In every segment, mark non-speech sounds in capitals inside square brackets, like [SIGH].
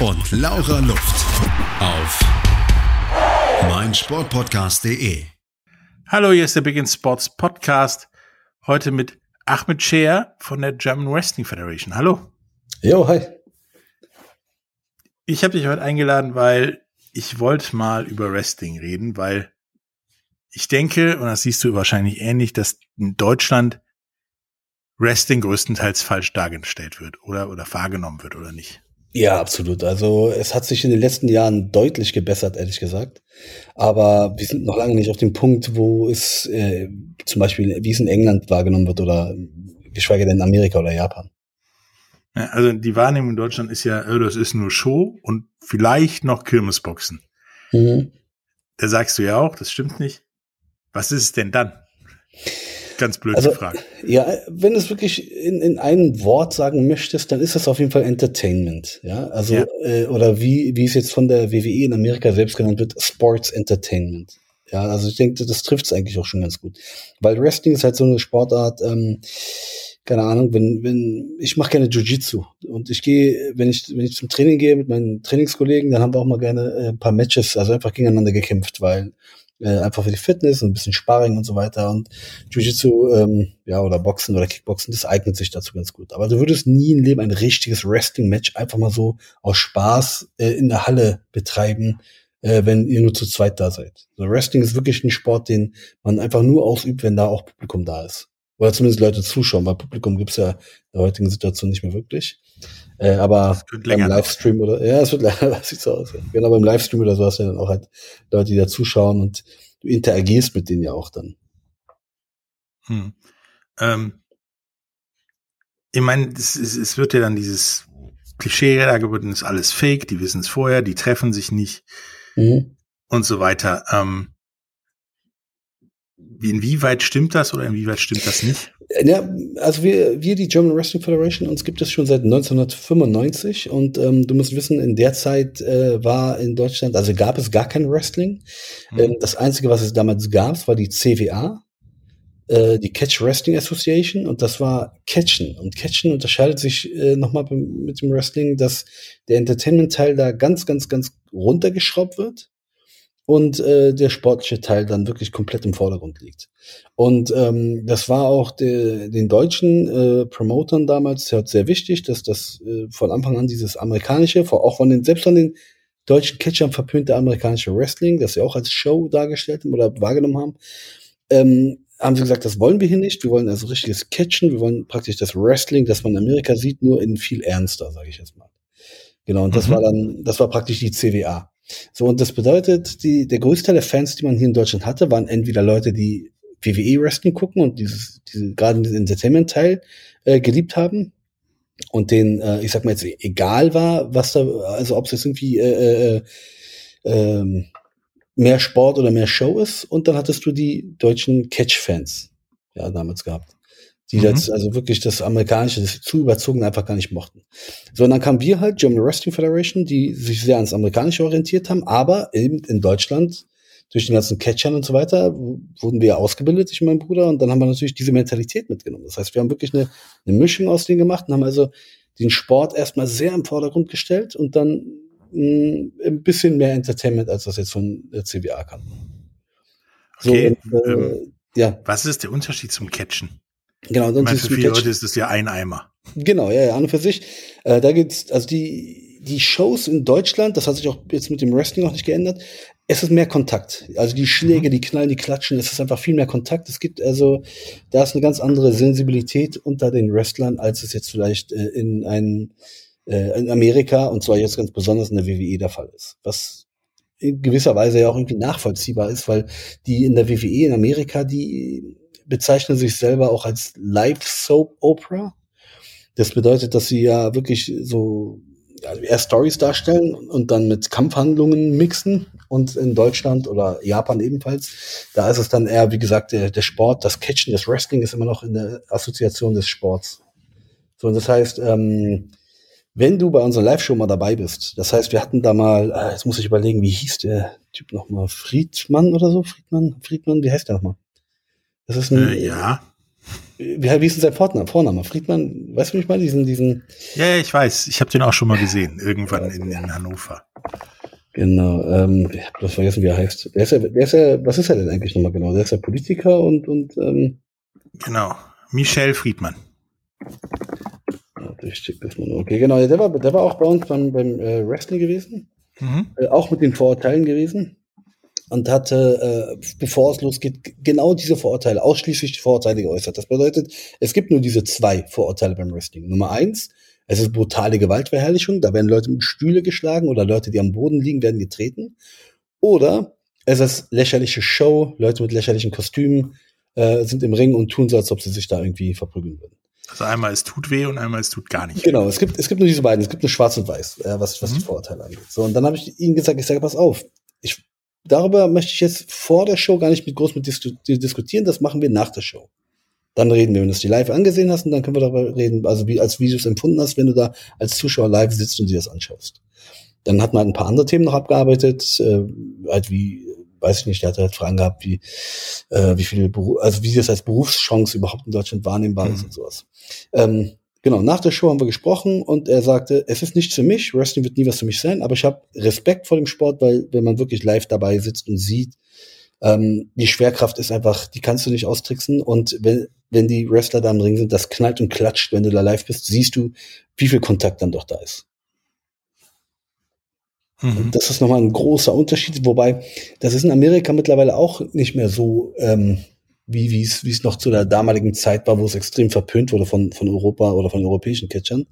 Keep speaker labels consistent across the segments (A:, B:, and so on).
A: und Laura Luft. Auf meinsportpodcast.de.
B: Hallo, hier ist der Big in Sports Podcast. Heute mit Ahmed Scher von der German Wrestling Federation. Hallo.
C: Jo, hi.
B: Ich habe dich heute eingeladen, weil ich wollte mal über Wrestling reden, weil ich denke, und das siehst du wahrscheinlich ähnlich, dass in Deutschland Wrestling größtenteils falsch dargestellt wird oder, oder wahrgenommen wird oder nicht.
C: Ja, absolut. Also es hat sich in den letzten Jahren deutlich gebessert, ehrlich gesagt. Aber wir sind noch lange nicht auf dem Punkt, wo es äh, zum Beispiel, wie es in England wahrgenommen wird oder geschweige denn in Amerika oder Japan.
B: Ja, also die Wahrnehmung in Deutschland ist ja, oh, das ist nur Show und vielleicht noch Kirmesboxen. Mhm. Da sagst du ja auch, das stimmt nicht. Was ist es denn dann? Ganz blöd
C: also,
B: gefragt.
C: Ja, wenn du es wirklich in, in einem Wort sagen möchtest, dann ist das auf jeden Fall Entertainment. Ja, also, ja. Äh, oder wie, wie es jetzt von der WWE in Amerika selbst genannt wird, Sports Entertainment. Ja, also ich denke, das trifft es eigentlich auch schon ganz gut. Weil Wrestling ist halt so eine Sportart, ähm, keine Ahnung, wenn, wenn, ich mache gerne Jiu-Jitsu und ich gehe, wenn ich, wenn ich zum Training gehe mit meinen Trainingskollegen, dann haben wir auch mal gerne äh, ein paar Matches, also einfach gegeneinander gekämpft, weil äh, einfach für die Fitness und ein bisschen Sparring und so weiter. Und Jiu-Jitsu, ähm, ja, oder Boxen oder Kickboxen, das eignet sich dazu ganz gut. Aber du würdest nie im Leben ein richtiges Wrestling-Match einfach mal so aus Spaß äh, in der Halle betreiben, äh, wenn ihr nur zu zweit da seid. Also Wrestling ist wirklich ein Sport, den man einfach nur ausübt, wenn da auch Publikum da ist. Oder zumindest Leute zuschauen, weil Publikum gibt's ja in der heutigen Situation nicht mehr wirklich. Äh, aber beim Livestream oder ja, es wird [LAUGHS] leider sieht so aus. Ja. Genau beim Livestream oder so hast du ja dann auch halt Leute, die da zuschauen und du interagierst mit denen ja auch dann.
B: Hm. Ähm, ich meine, es, es, es wird ja dann dieses Klischee da geworden, ist alles Fake, die wissen es vorher, die treffen sich nicht mhm. und so weiter. Ähm, inwieweit stimmt das oder inwieweit stimmt das nicht?
C: Ja, also wir, wir, die German Wrestling Federation, uns gibt es schon seit 1995 und ähm, du musst wissen, in der Zeit äh, war in Deutschland, also gab es gar kein Wrestling. Mhm. Ähm, das Einzige, was es damals gab, war die CWA, äh, die Catch Wrestling Association und das war Catchen. Und Catchen unterscheidet sich äh, nochmal mit dem Wrestling, dass der Entertainment-Teil da ganz, ganz, ganz runtergeschraubt wird und äh, der sportliche Teil dann wirklich komplett im Vordergrund liegt. Und ähm, das war auch de, den deutschen äh, Promotern damals sehr, sehr wichtig, dass das äh, von Anfang an dieses amerikanische, auch von den, selbst von den deutschen Catchern verpönte amerikanische Wrestling, das sie auch als Show dargestellt haben oder wahrgenommen haben, ähm, haben sie gesagt, das wollen wir hier nicht. Wir wollen also richtiges Catchen. Wir wollen praktisch das Wrestling, das man in Amerika sieht, nur in viel ernster, sage ich jetzt mal. Genau, und das mhm. war dann, das war praktisch die CWA. So, und das bedeutet, die, der größte Teil der Fans, die man hier in Deutschland hatte, waren entweder Leute, die WWE Wrestling gucken und dieses, diese, gerade diesen Entertainment-Teil äh, geliebt haben und denen, äh, ich sag mal jetzt, egal war, was da, also ob es jetzt irgendwie äh, äh, äh, mehr Sport oder mehr Show ist. Und dann hattest du die deutschen Catch-Fans, ja, damals gehabt die mhm. das, also wirklich das amerikanische, das zu überzogen einfach gar nicht mochten. So, und dann kamen wir halt, German Wrestling Federation, die sich sehr ans amerikanische orientiert haben, aber eben in Deutschland durch den ganzen Catchern und so weiter wurden wir ausgebildet, ich und mein Bruder, und dann haben wir natürlich diese Mentalität mitgenommen. Das heißt, wir haben wirklich eine, eine Mischung aus denen gemacht und haben also den Sport erstmal sehr im Vordergrund gestellt und dann mh, mm, ein bisschen mehr Entertainment, als das jetzt von der CWA kann.
B: So, okay. Und, äh, ähm, ja. Was ist der Unterschied zum Catchen? Genau, sonst ist für viele Leute ist das ja ein Eimer.
C: Genau, ja, ja, an und für sich. Äh, da gibt's, also die, die Shows in Deutschland, das hat sich auch jetzt mit dem Wrestling auch nicht geändert. Es ist mehr Kontakt. Also die Schläge, mhm. die knallen, die klatschen, es ist einfach viel mehr Kontakt. Es gibt also, da ist eine ganz andere Sensibilität unter den Wrestlern, als es jetzt vielleicht äh, in einem, äh, in Amerika und zwar jetzt ganz besonders in der WWE der Fall ist. Was in gewisser Weise ja auch irgendwie nachvollziehbar ist, weil die in der WWE in Amerika, die bezeichnen sich selber auch als Live Soap Opera. Das bedeutet, dass sie ja wirklich so eher Stories darstellen und dann mit Kampfhandlungen mixen und in Deutschland oder Japan ebenfalls. Da ist es dann eher, wie gesagt, der, der Sport, das Catchen, das Wrestling ist immer noch in der Assoziation des Sports. So, und das heißt, ähm, wenn du bei unserer Live-Show mal dabei bist, das heißt, wir hatten da mal, äh, jetzt muss ich überlegen, wie hieß der Typ nochmal? Friedmann oder so? Friedmann? Friedmann, wie heißt der nochmal?
B: Das ist ein, äh, ja.
C: Wie, ist denn sein Vorname? Vorname? Friedmann, weißt du, wie ich mal diesen, diesen.
B: Ja, ich weiß. Ich habe den auch schon mal gesehen, irgendwann in, in Hannover.
C: Genau, ähm, ich habe das vergessen, wie er heißt. Der ist ja, der ist ja, was ist er denn eigentlich nochmal genau? Der ist ja Politiker und, und ähm,
B: Genau, Michel Friedmann.
C: Ich check das mal. Okay, genau, der war, der war auch bei uns beim, beim äh, Wrestling gewesen. Mhm. Äh, auch mit den Vorurteilen gewesen und hatte, äh, bevor es losgeht, genau diese Vorurteile, ausschließlich die Vorurteile geäußert. Das bedeutet, es gibt nur diese zwei Vorurteile beim Wrestling. Nummer eins, es ist brutale Gewaltverherrlichung, da werden Leute mit Stühle geschlagen oder Leute, die am Boden liegen, werden getreten. Oder es ist lächerliche Show, Leute mit lächerlichen Kostümen äh, sind im Ring und tun so, als ob sie sich da irgendwie verprügeln würden.
B: Also einmal es tut weh und einmal es tut gar nicht.
C: Genau, es gibt, es gibt nur diese beiden, es gibt nur schwarz und weiß, äh, was, was mhm. die Vorurteile angeht. So, und dann habe ich ihnen gesagt, ich sage, pass auf, darüber möchte ich jetzt vor der Show gar nicht mit groß mit dis diskutieren. Das machen wir nach der Show. Dann reden wir, wenn du es die live angesehen hast, und dann können wir darüber reden, also wie als Videos empfunden hast, wenn du da als Zuschauer live sitzt und dir das anschaust. Dann hat man halt ein paar andere Themen noch abgearbeitet, äh, halt wie, weiß ich nicht, der hat halt Fragen gehabt, wie, äh, wie viele, Beru also wie das als Berufschance überhaupt in Deutschland wahrnehmbar mhm. ist und sowas. Ähm, Genau, nach der Show haben wir gesprochen und er sagte, es ist nichts für mich, Wrestling wird nie was für mich sein, aber ich habe Respekt vor dem Sport, weil wenn man wirklich live dabei sitzt und sieht, ähm, die Schwerkraft ist einfach, die kannst du nicht austricksen und wenn, wenn die Wrestler da im Ring sind, das knallt und klatscht, wenn du da live bist, siehst du, wie viel Kontakt dann doch da ist. Mhm. Das ist nochmal ein großer Unterschied, wobei das ist in Amerika mittlerweile auch nicht mehr so ähm, wie wie es wie es noch zu der damaligen Zeit war, wo es extrem verpönt wurde von von Europa oder von europäischen Catchern.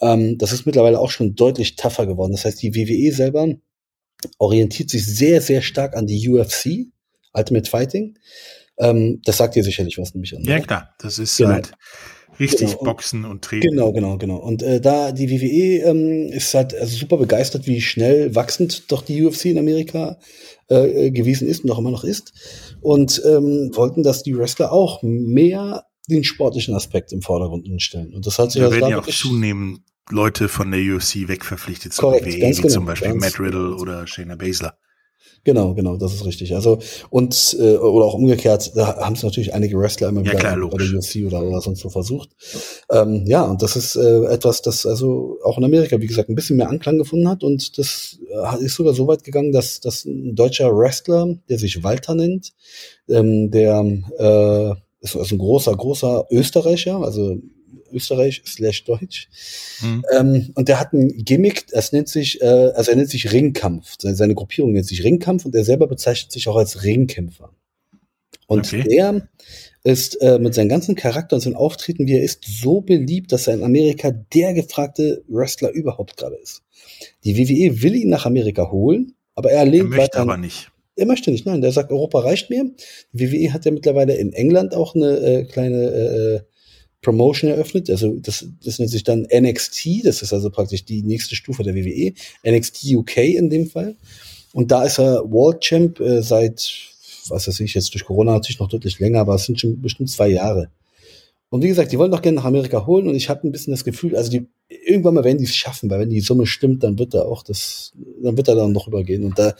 C: Ähm, das ist mittlerweile auch schon deutlich tougher geworden. Das heißt, die WWE selber orientiert sich sehr sehr stark an die UFC, Ultimate Fighting. Ähm, das sagt ihr sicherlich was nämlich an.
B: Ja klar, das ist genau. halt Richtig, genau. Boxen und Training.
C: Genau, genau, genau. Und äh, da die WWE ähm, ist halt also super begeistert, wie schnell wachsend doch die UFC in Amerika äh, äh, gewesen ist und auch immer noch ist. Und ähm, wollten, dass die Wrestler auch mehr den sportlichen Aspekt im Vordergrund stellen. Und das hat sich
B: da also werden ja auch zunehmend Leute von der UFC wegverpflichtet
C: zur WWE, wie genau,
B: zum Beispiel Matt Riddle oder Shayna Baszler.
C: Genau, genau, das ist richtig. Also und äh, oder auch umgekehrt, da haben es natürlich einige Wrestler immer
B: ja,
C: wieder
B: klar,
C: bei der UFC oder, oder sonst so versucht. Ähm, ja, und das ist äh, etwas, das also auch in Amerika, wie gesagt, ein bisschen mehr Anklang gefunden hat und das äh, ist sogar so weit gegangen, dass, dass ein deutscher Wrestler, der sich Walter nennt, ähm, der äh, ist also ein großer, großer Österreicher, also Österreich slash Deutsch. Mhm. Ähm, und der hat ein Gimmick, das nennt sich, äh, also er nennt sich Ringkampf. Seine, seine Gruppierung nennt sich Ringkampf und er selber bezeichnet sich auch als Ringkämpfer. Und okay. der ist äh, mit seinem ganzen Charakter und seinem Auftreten, wie er ist, so beliebt, dass er in Amerika der gefragte Wrestler überhaupt gerade ist. Die WWE will ihn nach Amerika holen, aber er lehnt
B: er möchte aber nicht.
C: Er möchte nicht, nein. Der sagt, Europa reicht mir. Die WWE hat ja mittlerweile in England auch eine äh, kleine äh, Promotion eröffnet. Also das, das nennt sich dann NXT, das ist also praktisch die nächste Stufe der WWE. NXT UK in dem Fall. Und da ist er World Champ äh, seit, was weiß ich, jetzt durch Corona natürlich noch deutlich länger, aber es sind schon bestimmt zwei Jahre. Und wie gesagt, die wollen doch gerne nach Amerika holen und ich habe ein bisschen das Gefühl, also die irgendwann mal werden die es schaffen, weil wenn die Summe stimmt, dann wird er auch das, dann wird er dann noch übergehen. Und da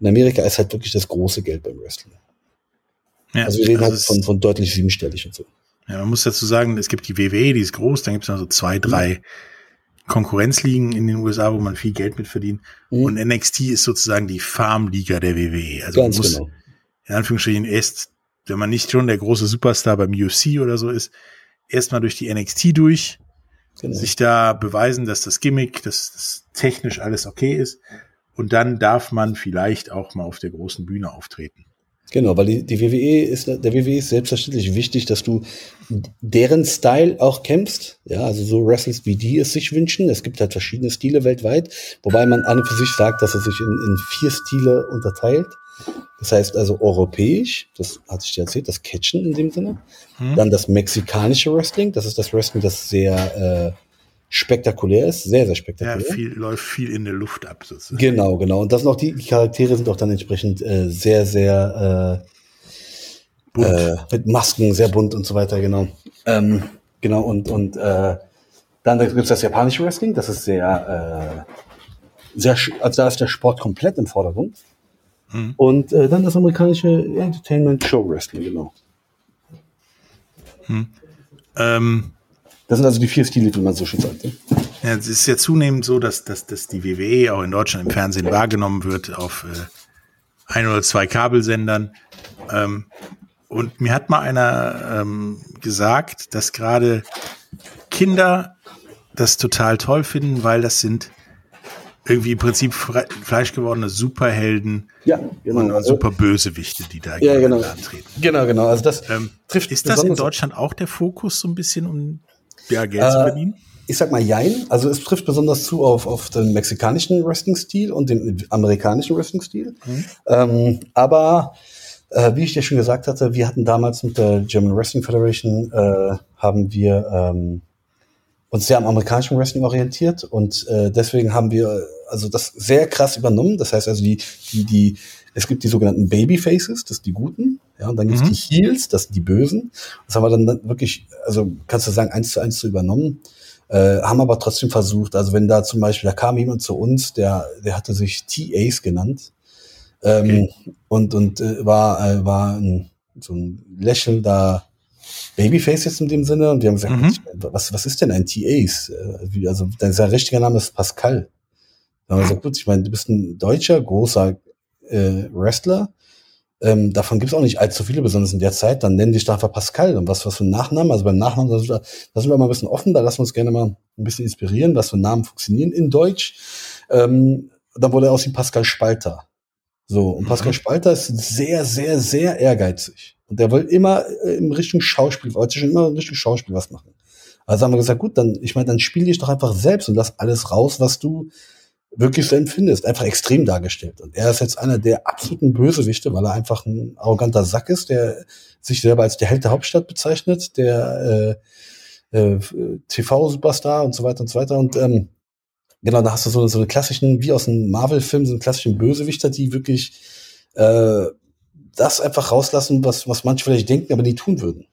C: in Amerika ist halt wirklich das große Geld beim Wrestling. Ja, also wir reden also halt von, von deutlich siebenstellig und so.
B: Ja, man muss dazu sagen, es gibt die WWE, die ist groß, dann gibt es noch so zwei, drei Konkurrenzligen in den USA, wo man viel Geld mit verdient. Mhm. Und NXT ist sozusagen die Farmliga der WWE. Also Ganz man muss genau. in Anführungsstrichen erst, wenn man nicht schon der große Superstar beim UFC oder so ist, erstmal durch die NXT durch, genau. sich da beweisen, dass das Gimmick, dass das technisch alles okay ist. Und dann darf man vielleicht auch mal auf der großen Bühne auftreten.
C: Genau, weil die, die WWE ist, der WWE ist selbstverständlich wichtig, dass du deren Style auch kämpfst. Ja, also so wrestlest, wie die es sich wünschen. Es gibt halt verschiedene Stile weltweit, wobei man an und für sich sagt, dass er sich in, in vier Stile unterteilt. Das heißt also europäisch, das hatte ich dir erzählt, das Catchen in dem Sinne. Hm. Dann das mexikanische Wrestling, das ist das Wrestling, das sehr, äh, spektakulär ist, sehr, sehr spektakulär.
B: Ja, viel, läuft viel in der Luft ab.
C: Sozusagen. Genau, genau. Und das sind auch die, die Charaktere sind auch dann entsprechend äh, sehr, sehr äh, bunt. Äh, mit Masken, sehr bunt und so weiter, genau. Ähm, genau, und, und äh, dann gibt es das japanische Wrestling, das ist sehr, äh, sehr, also da ist der Sport komplett im Vordergrund. Mhm. Und äh, dann das amerikanische Entertainment Show Wrestling, genau.
B: Mhm. Ähm,
C: das sind also die vier Stile, wie man so schön sagt.
B: Ja, es ist ja zunehmend so, dass, dass, dass die WWE auch in Deutschland im Fernsehen wahrgenommen wird auf äh, ein oder zwei Kabelsendern. Ähm, und mir hat mal einer ähm, gesagt, dass gerade Kinder das total toll finden, weil das sind irgendwie im Prinzip fleischgewordene Superhelden
C: ja, genau.
B: und, und super Bösewichte, die da
C: ja, genau. antreten. Genau, genau. Also das
B: ähm, trifft ist das in Deutschland auch der Fokus so ein bisschen, um ja, Geld äh, zu verdienen?
C: Ich sag mal Jein. Also es trifft besonders zu auf, auf den mexikanischen Wrestling-Stil und den amerikanischen Wrestling-Stil. Mhm. Ähm, aber äh, wie ich dir schon gesagt hatte, wir hatten damals mit der German Wrestling Federation äh, haben wir ähm, uns sehr am amerikanischen Wrestling orientiert und äh, deswegen haben wir also das sehr krass übernommen. Das heißt also die die die es gibt die sogenannten Babyfaces, das sind die Guten, ja, und dann gibt es mhm. die Heels, das sind die Bösen. Das haben wir dann wirklich, also kannst du sagen, eins zu eins zu übernommen. Äh, haben aber trotzdem versucht, also wenn da zum Beispiel, da kam jemand zu uns, der, der hatte sich TAs genannt ähm, okay. und, und äh, war, äh, war ein, so ein lächelnder Babyface jetzt in dem Sinne und wir haben gesagt, mhm. was, was ist denn ein TAs? Äh, also sein richtiger Name ist Pascal. Dann haben wir gesagt, gut, ich meine, du bist ein deutscher, großer äh, Wrestler. Ähm, davon gibt es auch nicht allzu viele, besonders in der Zeit. Dann nennen die einfach Pascal. Und was, was für ein Nachnamen? Also beim Nachnamen, da sind, wir, mal ein bisschen offen, da lassen wir uns gerne mal ein bisschen inspirieren, was für Namen funktionieren in Deutsch. Ähm, dann wurde er aus wie Pascal Spalter. So, und Pascal mhm. Spalter ist sehr, sehr, sehr ehrgeizig. Und der will immer äh, in Richtung Schauspiel, wollte schon immer in Richtung Schauspiel was machen. Also haben wir gesagt, gut, dann, ich meine, dann spiel dich doch einfach selbst und lass alles raus, was du wirklich so empfindest, einfach extrem dargestellt. Und er ist jetzt einer der absoluten Bösewichte, weil er einfach ein arroganter Sack ist, der sich selber als der Held der Hauptstadt bezeichnet, der äh, äh, TV-Superstar und so weiter und so weiter. Und ähm, genau, da hast du so, so eine klassischen, wie aus einem Marvel-Film, so einen klassischen Bösewichter, die wirklich äh, das einfach rauslassen, was, was manche vielleicht denken, aber nie tun würden.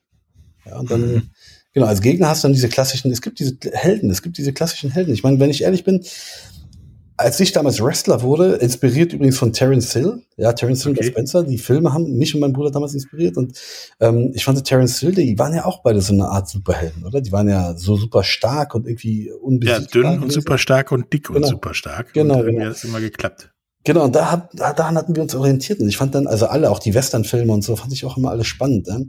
C: Ja, und dann, mhm. genau, als Gegner hast du dann diese klassischen, es gibt diese Helden, es gibt diese klassischen Helden. Ich meine, wenn ich ehrlich bin, als ich damals Wrestler wurde, inspiriert übrigens von Terence Hill, ja, Terence Hill okay. und Spencer, die Filme haben mich und meinen Bruder damals inspiriert und ähm, ich fand Terence Hill, die waren ja auch beide so eine Art Superhelden, oder? Die waren ja so super stark und irgendwie
B: unbesiegbar. Ja, dünn und super stark und dick genau. und super stark.
C: Genau, und genau.
B: hat es immer geklappt.
C: Genau, und da hat, daran hatten wir uns orientiert. Und ich fand dann, also alle, auch die Western-Filme und so, fand ich auch immer alles spannend. Ja?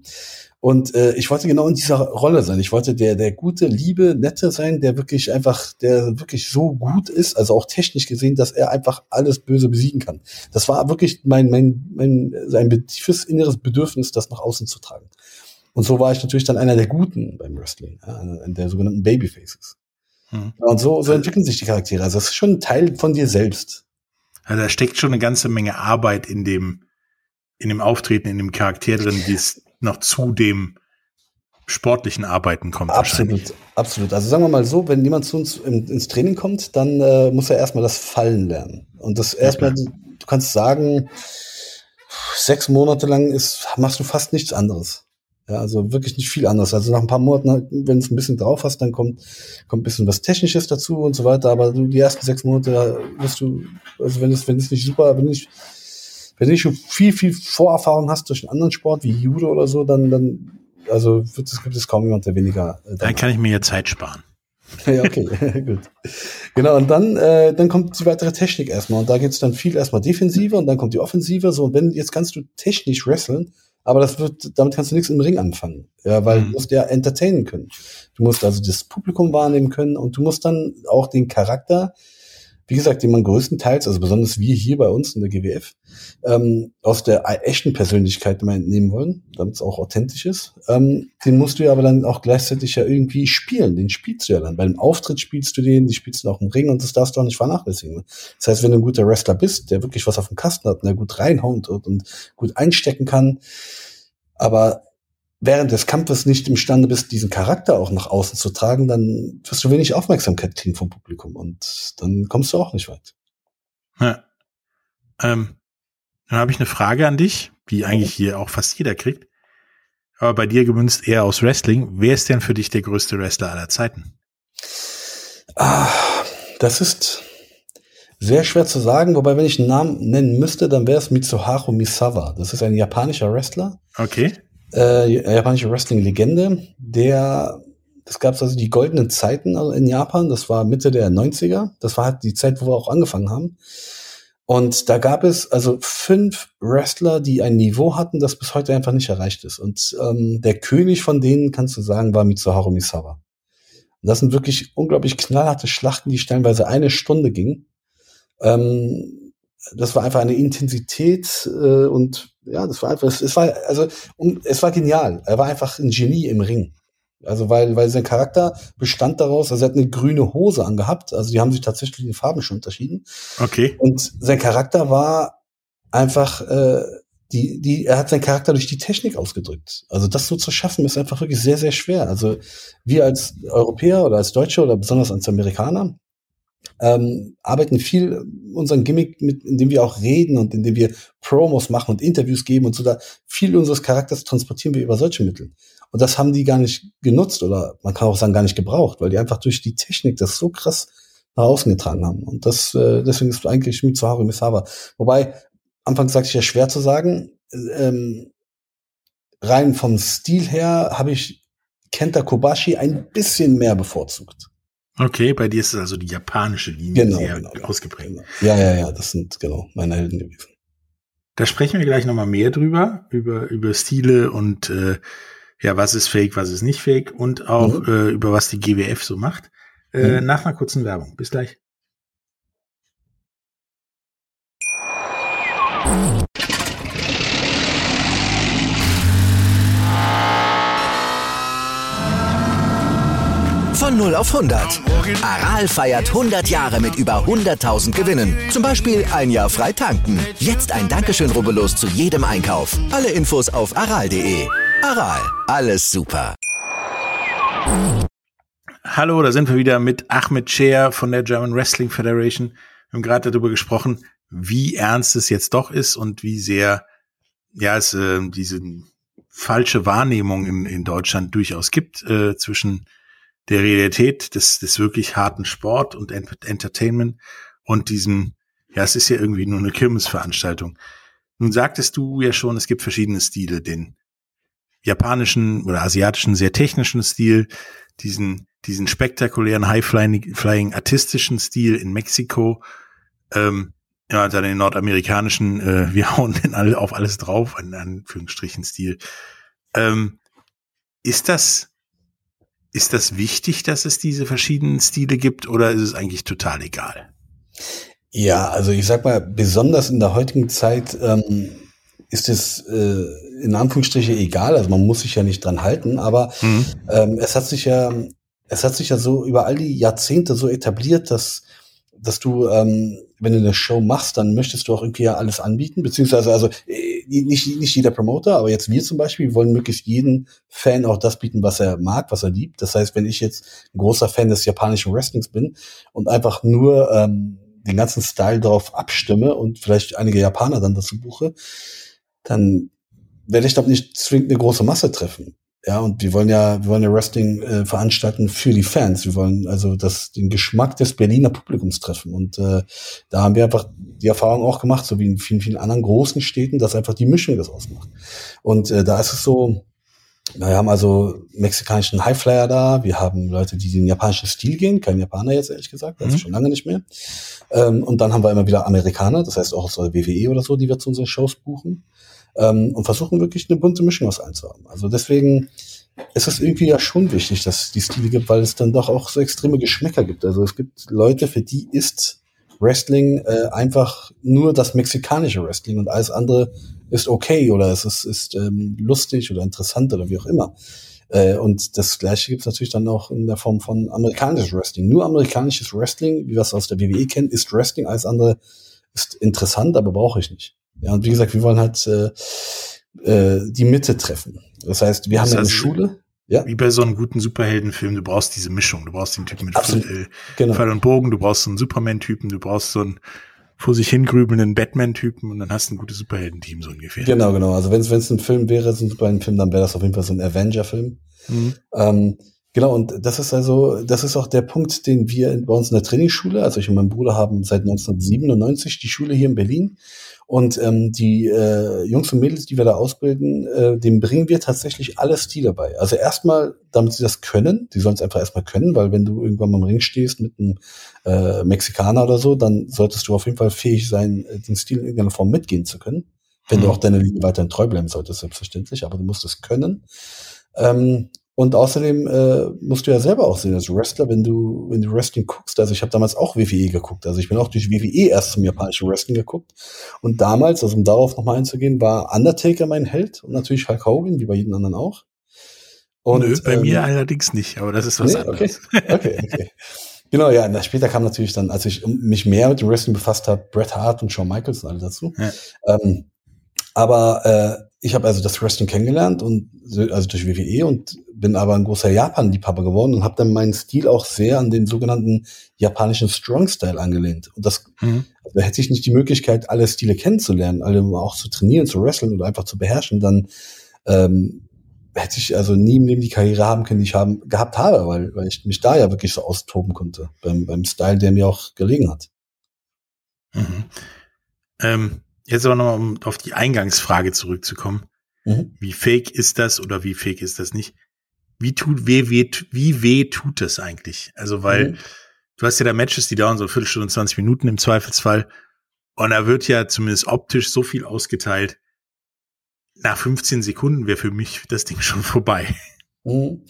C: Und äh, ich wollte genau in dieser Rolle sein. Ich wollte der, der gute, liebe, nette sein, der wirklich einfach, der wirklich so gut ist, also auch technisch gesehen, dass er einfach alles Böse besiegen kann. Das war wirklich mein, mein, mein, sein tiefes inneres Bedürfnis, das nach außen zu tragen. Und so war ich natürlich dann einer der Guten beim Wrestling, ja, der sogenannten Babyfaces. Hm. Und so, so entwickeln sich die Charaktere. Also das ist schon ein Teil von dir selbst.
B: Ja, da steckt schon eine ganze Menge Arbeit in dem, in dem Auftreten, in dem Charakter drin, die es noch zu dem sportlichen Arbeiten kommt.
C: Absolut, absolut. Also sagen wir mal so, wenn jemand zu uns in, ins Training kommt, dann äh, muss er erstmal das Fallen lernen. Und das erstmal, ja, du kannst sagen, sechs Monate lang ist, machst du fast nichts anderes. Ja, also wirklich nicht viel anderes. Also nach ein paar Monaten, wenn du es ein bisschen drauf hast, dann kommt, kommt ein bisschen was Technisches dazu und so weiter. Aber du, die ersten sechs Monate wirst du, also wenn es, wenn es nicht super, wenn du nicht wenn du schon viel, viel Vorerfahrung hast durch einen anderen Sport wie Judo oder so, dann, dann also wird es, gibt es kaum jemand, der weniger.
B: Äh, dann kann ich mir ja Zeit sparen. [LAUGHS]
C: ja, okay, [LAUGHS] gut. Genau, und dann, äh, dann kommt die weitere Technik erstmal. Und da geht's dann viel erstmal defensiver und dann kommt die Offensive. So, und wenn, jetzt kannst du technisch wresteln, aber das wird, damit kannst du nichts im Ring anfangen. Ja, weil mhm. du musst ja entertainen können. Du musst also das Publikum wahrnehmen können und du musst dann auch den Charakter wie gesagt, den man größtenteils, also besonders wir hier bei uns in der GWF, ähm, aus der echten Persönlichkeit immer entnehmen wollen, damit es auch authentisch ist, ähm, den musst du ja aber dann auch gleichzeitig ja irgendwie spielen. Den spielst du ja dann. Beim Auftritt spielst du den, die spielst du auch im Ring und das darfst du auch nicht vernachlässigen. Das heißt, wenn du ein guter Wrestler bist, der wirklich was auf dem Kasten hat und der gut reinhaut und, und gut einstecken kann, aber während des Kampfes nicht imstande bist, diesen Charakter auch nach außen zu tragen, dann wirst du wenig Aufmerksamkeit kriegen vom Publikum und dann kommst du auch nicht weit.
B: Ja. Ähm, dann habe ich eine Frage an dich, die eigentlich hier auch fast jeder kriegt. Aber bei dir gemünzt eher aus Wrestling. Wer ist denn für dich der größte Wrestler aller Zeiten?
C: Ah, das ist sehr schwer zu sagen, wobei, wenn ich einen Namen nennen müsste, dann wäre es Mitsuharu Misawa. Das ist ein japanischer Wrestler.
B: Okay.
C: Äh, japanische Wrestling-Legende, der, das gab es also die goldenen Zeiten in Japan, das war Mitte der 90er, das war halt die Zeit, wo wir auch angefangen haben. Und da gab es also fünf Wrestler, die ein Niveau hatten, das bis heute einfach nicht erreicht ist. Und ähm, der König von denen, kannst du sagen, war Mitsuharu Misawa. Und das sind wirklich unglaublich knallharte Schlachten, die stellenweise eine Stunde gingen. Ähm, das war einfach eine Intensität äh, und ja, das war einfach, es, war also es war genial. Er war einfach ein Genie im Ring. Also weil, weil sein Charakter bestand daraus, also er hat eine grüne Hose angehabt, also die haben sich tatsächlich in Farben schon unterschieden.
B: Okay.
C: Und sein Charakter war einfach, äh, die, die, er hat seinen Charakter durch die Technik ausgedrückt. Also das so zu schaffen, ist einfach wirklich sehr, sehr schwer. Also wir als Europäer oder als Deutsche oder besonders als Amerikaner ähm, arbeiten viel unseren Gimmick, mit, indem wir auch reden und indem wir Promos machen und Interviews geben und so da. Viel unseres Charakters transportieren wir über solche Mittel. Und das haben die gar nicht genutzt oder man kann auch sagen gar nicht gebraucht, weil die einfach durch die Technik das so krass nach außen getragen haben. Und das äh, deswegen ist eigentlich Mitsuharu Misawa. Wobei anfangs sagte ich ja schwer zu sagen. Ähm, rein vom Stil her habe ich Kenta Kobashi ein bisschen mehr bevorzugt.
B: Okay, bei dir ist es also die japanische Linie
C: Genau,
B: sehr
C: genau, genau.
B: ausgeprägt.
C: Genau. Ja, ja, ja, das sind genau meine Helden gewesen.
B: Da sprechen wir gleich nochmal mehr drüber, über, über Stile und äh, ja, was ist fake, was ist nicht fake und auch
C: Mhm.
B: äh, über was die GWF so macht. Äh,
C: Mhm.
B: Nach einer kurzen Werbung. Bis gleich.
D: 0 auf 100. Aral feiert 100 Jahre mit über 100.000 Gewinnen. Zum Beispiel ein Jahr frei tanken. Jetzt ein Dankeschön, rubbellos zu jedem Einkauf. Alle Infos auf aral.de. Aral, alles super.
B: Hallo, da sind wir wieder mit Ahmed Scher von der German Wrestling Federation. Wir haben gerade darüber gesprochen, wie ernst es jetzt doch ist und wie sehr ja es äh, diese falsche Wahrnehmung in, in Deutschland durchaus gibt äh, zwischen der Realität des, des wirklich harten Sport und Ent Entertainment und diesem, ja, es ist ja irgendwie nur eine Kirmesveranstaltung. Nun sagtest du ja schon, es gibt verschiedene Stile, den japanischen oder asiatischen sehr technischen Stil, diesen diesen spektakulären High-Flying flying artistischen Stil in Mexiko, ähm, ja, dann den nordamerikanischen, äh, [LAUGHS] wir hauen den alle auf alles drauf, in Anführungsstrichen Stil. Ähm, ist das, ist das wichtig, dass es diese verschiedenen Stile gibt oder ist es eigentlich total egal?
C: Ja, also ich sag mal, besonders in der heutigen Zeit ähm, ist es äh, in Anführungsstriche egal, also man muss sich ja nicht dran halten, aber
B: Mhm.
C: ähm, es hat sich ja, es hat sich ja so über all die Jahrzehnte so etabliert, dass, dass du, ähm, wenn du eine Show machst, dann möchtest du auch irgendwie ja alles anbieten, beziehungsweise also äh, nicht, nicht jeder Promoter, aber jetzt wir zum Beispiel wollen möglichst jeden Fan auch das bieten, was er mag, was er liebt. Das heißt, wenn ich jetzt ein großer Fan des japanischen Wrestlings bin und einfach nur ähm, den ganzen Style darauf abstimme und vielleicht einige Japaner dann dazu buche, dann werde ich doch nicht zwingend eine große Masse treffen. Ja, und wir wollen ja, wir wollen ja Wrestling äh, veranstalten für die Fans. Wir wollen also das, den Geschmack des Berliner Publikums treffen. Und äh, da haben wir einfach die Erfahrung auch gemacht, so wie in vielen, vielen anderen großen Städten, dass einfach die Mischung das ausmacht. Und äh, da ist es so, wir haben also mexikanischen Highflyer da, wir haben Leute, die den japanischen Stil gehen, kein Japaner jetzt ehrlich gesagt, also
B: Mhm.
C: schon lange nicht mehr. Ähm, und dann haben wir immer wieder Amerikaner, das heißt auch aus der WWE oder so, die wir zu unseren Shows buchen ähm, und versuchen wirklich eine bunte Mischung aus allen zu haben. Also deswegen ist es irgendwie ja schon wichtig, dass es die Stile gibt, weil es dann doch auch so extreme Geschmäcker gibt. Also es gibt Leute, für die ist Wrestling äh, einfach nur das mexikanische Wrestling und alles andere ist okay oder es ist, ist ähm, lustig oder interessant oder wie auch immer. Äh, und das gleiche gibt es natürlich dann auch in der Form von amerikanischem Wrestling. Nur amerikanisches Wrestling, wie wir es aus der WWE kennen, ist Wrestling. Alles andere ist interessant, aber brauche ich nicht. Ja, und wie gesagt, wir wollen halt äh, äh, die Mitte treffen. Das heißt, wir das haben eine Schule.
B: Ja. Wie bei so einem guten Superheldenfilm, du brauchst diese Mischung. Du brauchst den Typen mit Absolut. Pfeil, genau. Pfeil und Bogen, du brauchst so einen Superman-Typen, du brauchst so einen vor sich hingrübelnden Batman-Typen und dann hast du ein gutes Superhelden-Team so ungefähr.
C: Genau, genau. Also wenn es ein Film wäre, so ein Superhelden-Film, dann wäre das auf jeden Fall so ein Avenger-Film. Mhm. Ähm, Genau, und das ist also, das ist auch der Punkt, den wir bei uns in der Trainingsschule, also ich und mein Bruder haben seit 1997 die Schule hier in Berlin. Und ähm, die äh, Jungs und Mädels, die wir da ausbilden, äh, dem bringen wir tatsächlich alle Stile bei. Also erstmal, damit sie das können, die sollen es einfach erstmal können, weil wenn du irgendwann mal im Ring stehst mit einem äh, Mexikaner oder so, dann solltest du auf jeden Fall fähig sein, äh, den Stil in irgendeiner Form mitgehen zu können. Wenn mhm. du auch deine Linie weiterhin treu bleiben solltest, selbstverständlich, aber du musst es können. Ähm, und außerdem äh, musst du ja selber auch sehen, als Wrestler, wenn du, wenn du Wrestling guckst. Also ich habe damals auch WWE geguckt. Also ich bin auch durch WWE erst zum japanischen Wrestling geguckt. Und damals, also um darauf nochmal einzugehen, war Undertaker mein Held und natürlich Hulk Hogan, wie bei jedem anderen auch.
B: Und, Nö, bei ähm, mir allerdings nicht, aber das ist was nee, anderes.
C: Okay, [LAUGHS] okay, okay. genau, ja, später kam natürlich dann, als ich mich mehr mit dem Wrestling befasst habe, Bret Hart und Shawn Michaels und alle dazu. Ja. Ähm, aber äh, ich habe also das Wrestling kennengelernt und also durch WWE und bin aber ein großer Japan-Liebhaber geworden und habe dann meinen Stil auch sehr an den sogenannten japanischen Strong Style angelehnt. Und das mhm. also hätte ich nicht die Möglichkeit, alle Stile kennenzulernen, alle auch zu trainieren, zu wresteln oder einfach zu beherrschen, dann ähm, hätte ich also nie im Leben die Karriere haben können, die ich haben, gehabt habe, weil, weil ich mich da ja wirklich so austoben konnte, beim, beim Style, der mir auch gelegen hat.
B: Mhm. Ähm, Jetzt aber nochmal, um auf die Eingangsfrage zurückzukommen. Mhm. Wie fake ist das oder wie fake ist das nicht? Wie tut, weh, weh, wie weh tut das eigentlich? Also, weil mhm. du hast ja da Matches, die dauern so eine Viertelstunde, 20 Minuten im Zweifelsfall. Und da wird ja zumindest optisch so viel ausgeteilt. Nach 15 Sekunden wäre für mich das Ding [LAUGHS] schon vorbei.
C: Mhm.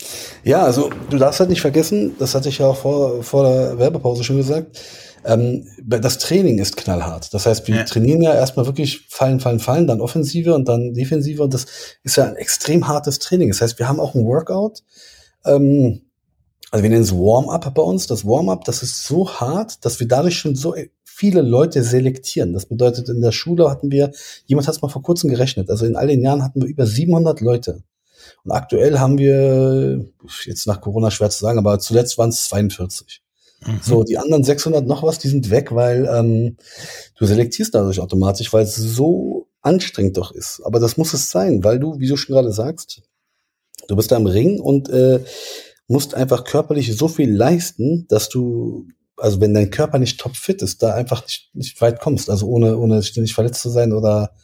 C: Ja, also du darfst halt nicht vergessen, das hatte ich ja auch vor, vor der Werbepause schon gesagt, ähm, das Training ist knallhart. Das heißt, wir ja. trainieren ja erstmal wirklich fallen, fallen, fallen, dann Offensive und dann Defensive und das ist ja ein extrem hartes Training. Das heißt, wir haben auch ein Workout, ähm, also wir nennen es Warm-up bei uns. Das Warm-up, das ist so hart, dass wir dadurch schon so viele Leute selektieren. Das bedeutet, in der Schule hatten wir, jemand hat es mal vor kurzem gerechnet, also in all den Jahren hatten wir über 700 Leute. Und aktuell haben wir, jetzt nach Corona schwer zu sagen, aber zuletzt waren es 42. Mhm. So, die anderen 600 noch was, die sind weg, weil ähm, du selektierst dadurch automatisch, weil es so anstrengend doch ist. Aber das muss es sein, weil du, wie du schon gerade sagst, du bist da im Ring und äh, musst einfach körperlich so viel leisten, dass du, also wenn dein Körper nicht topfit ist, da einfach nicht, nicht weit kommst. Also ohne, ohne ständig verletzt zu sein oder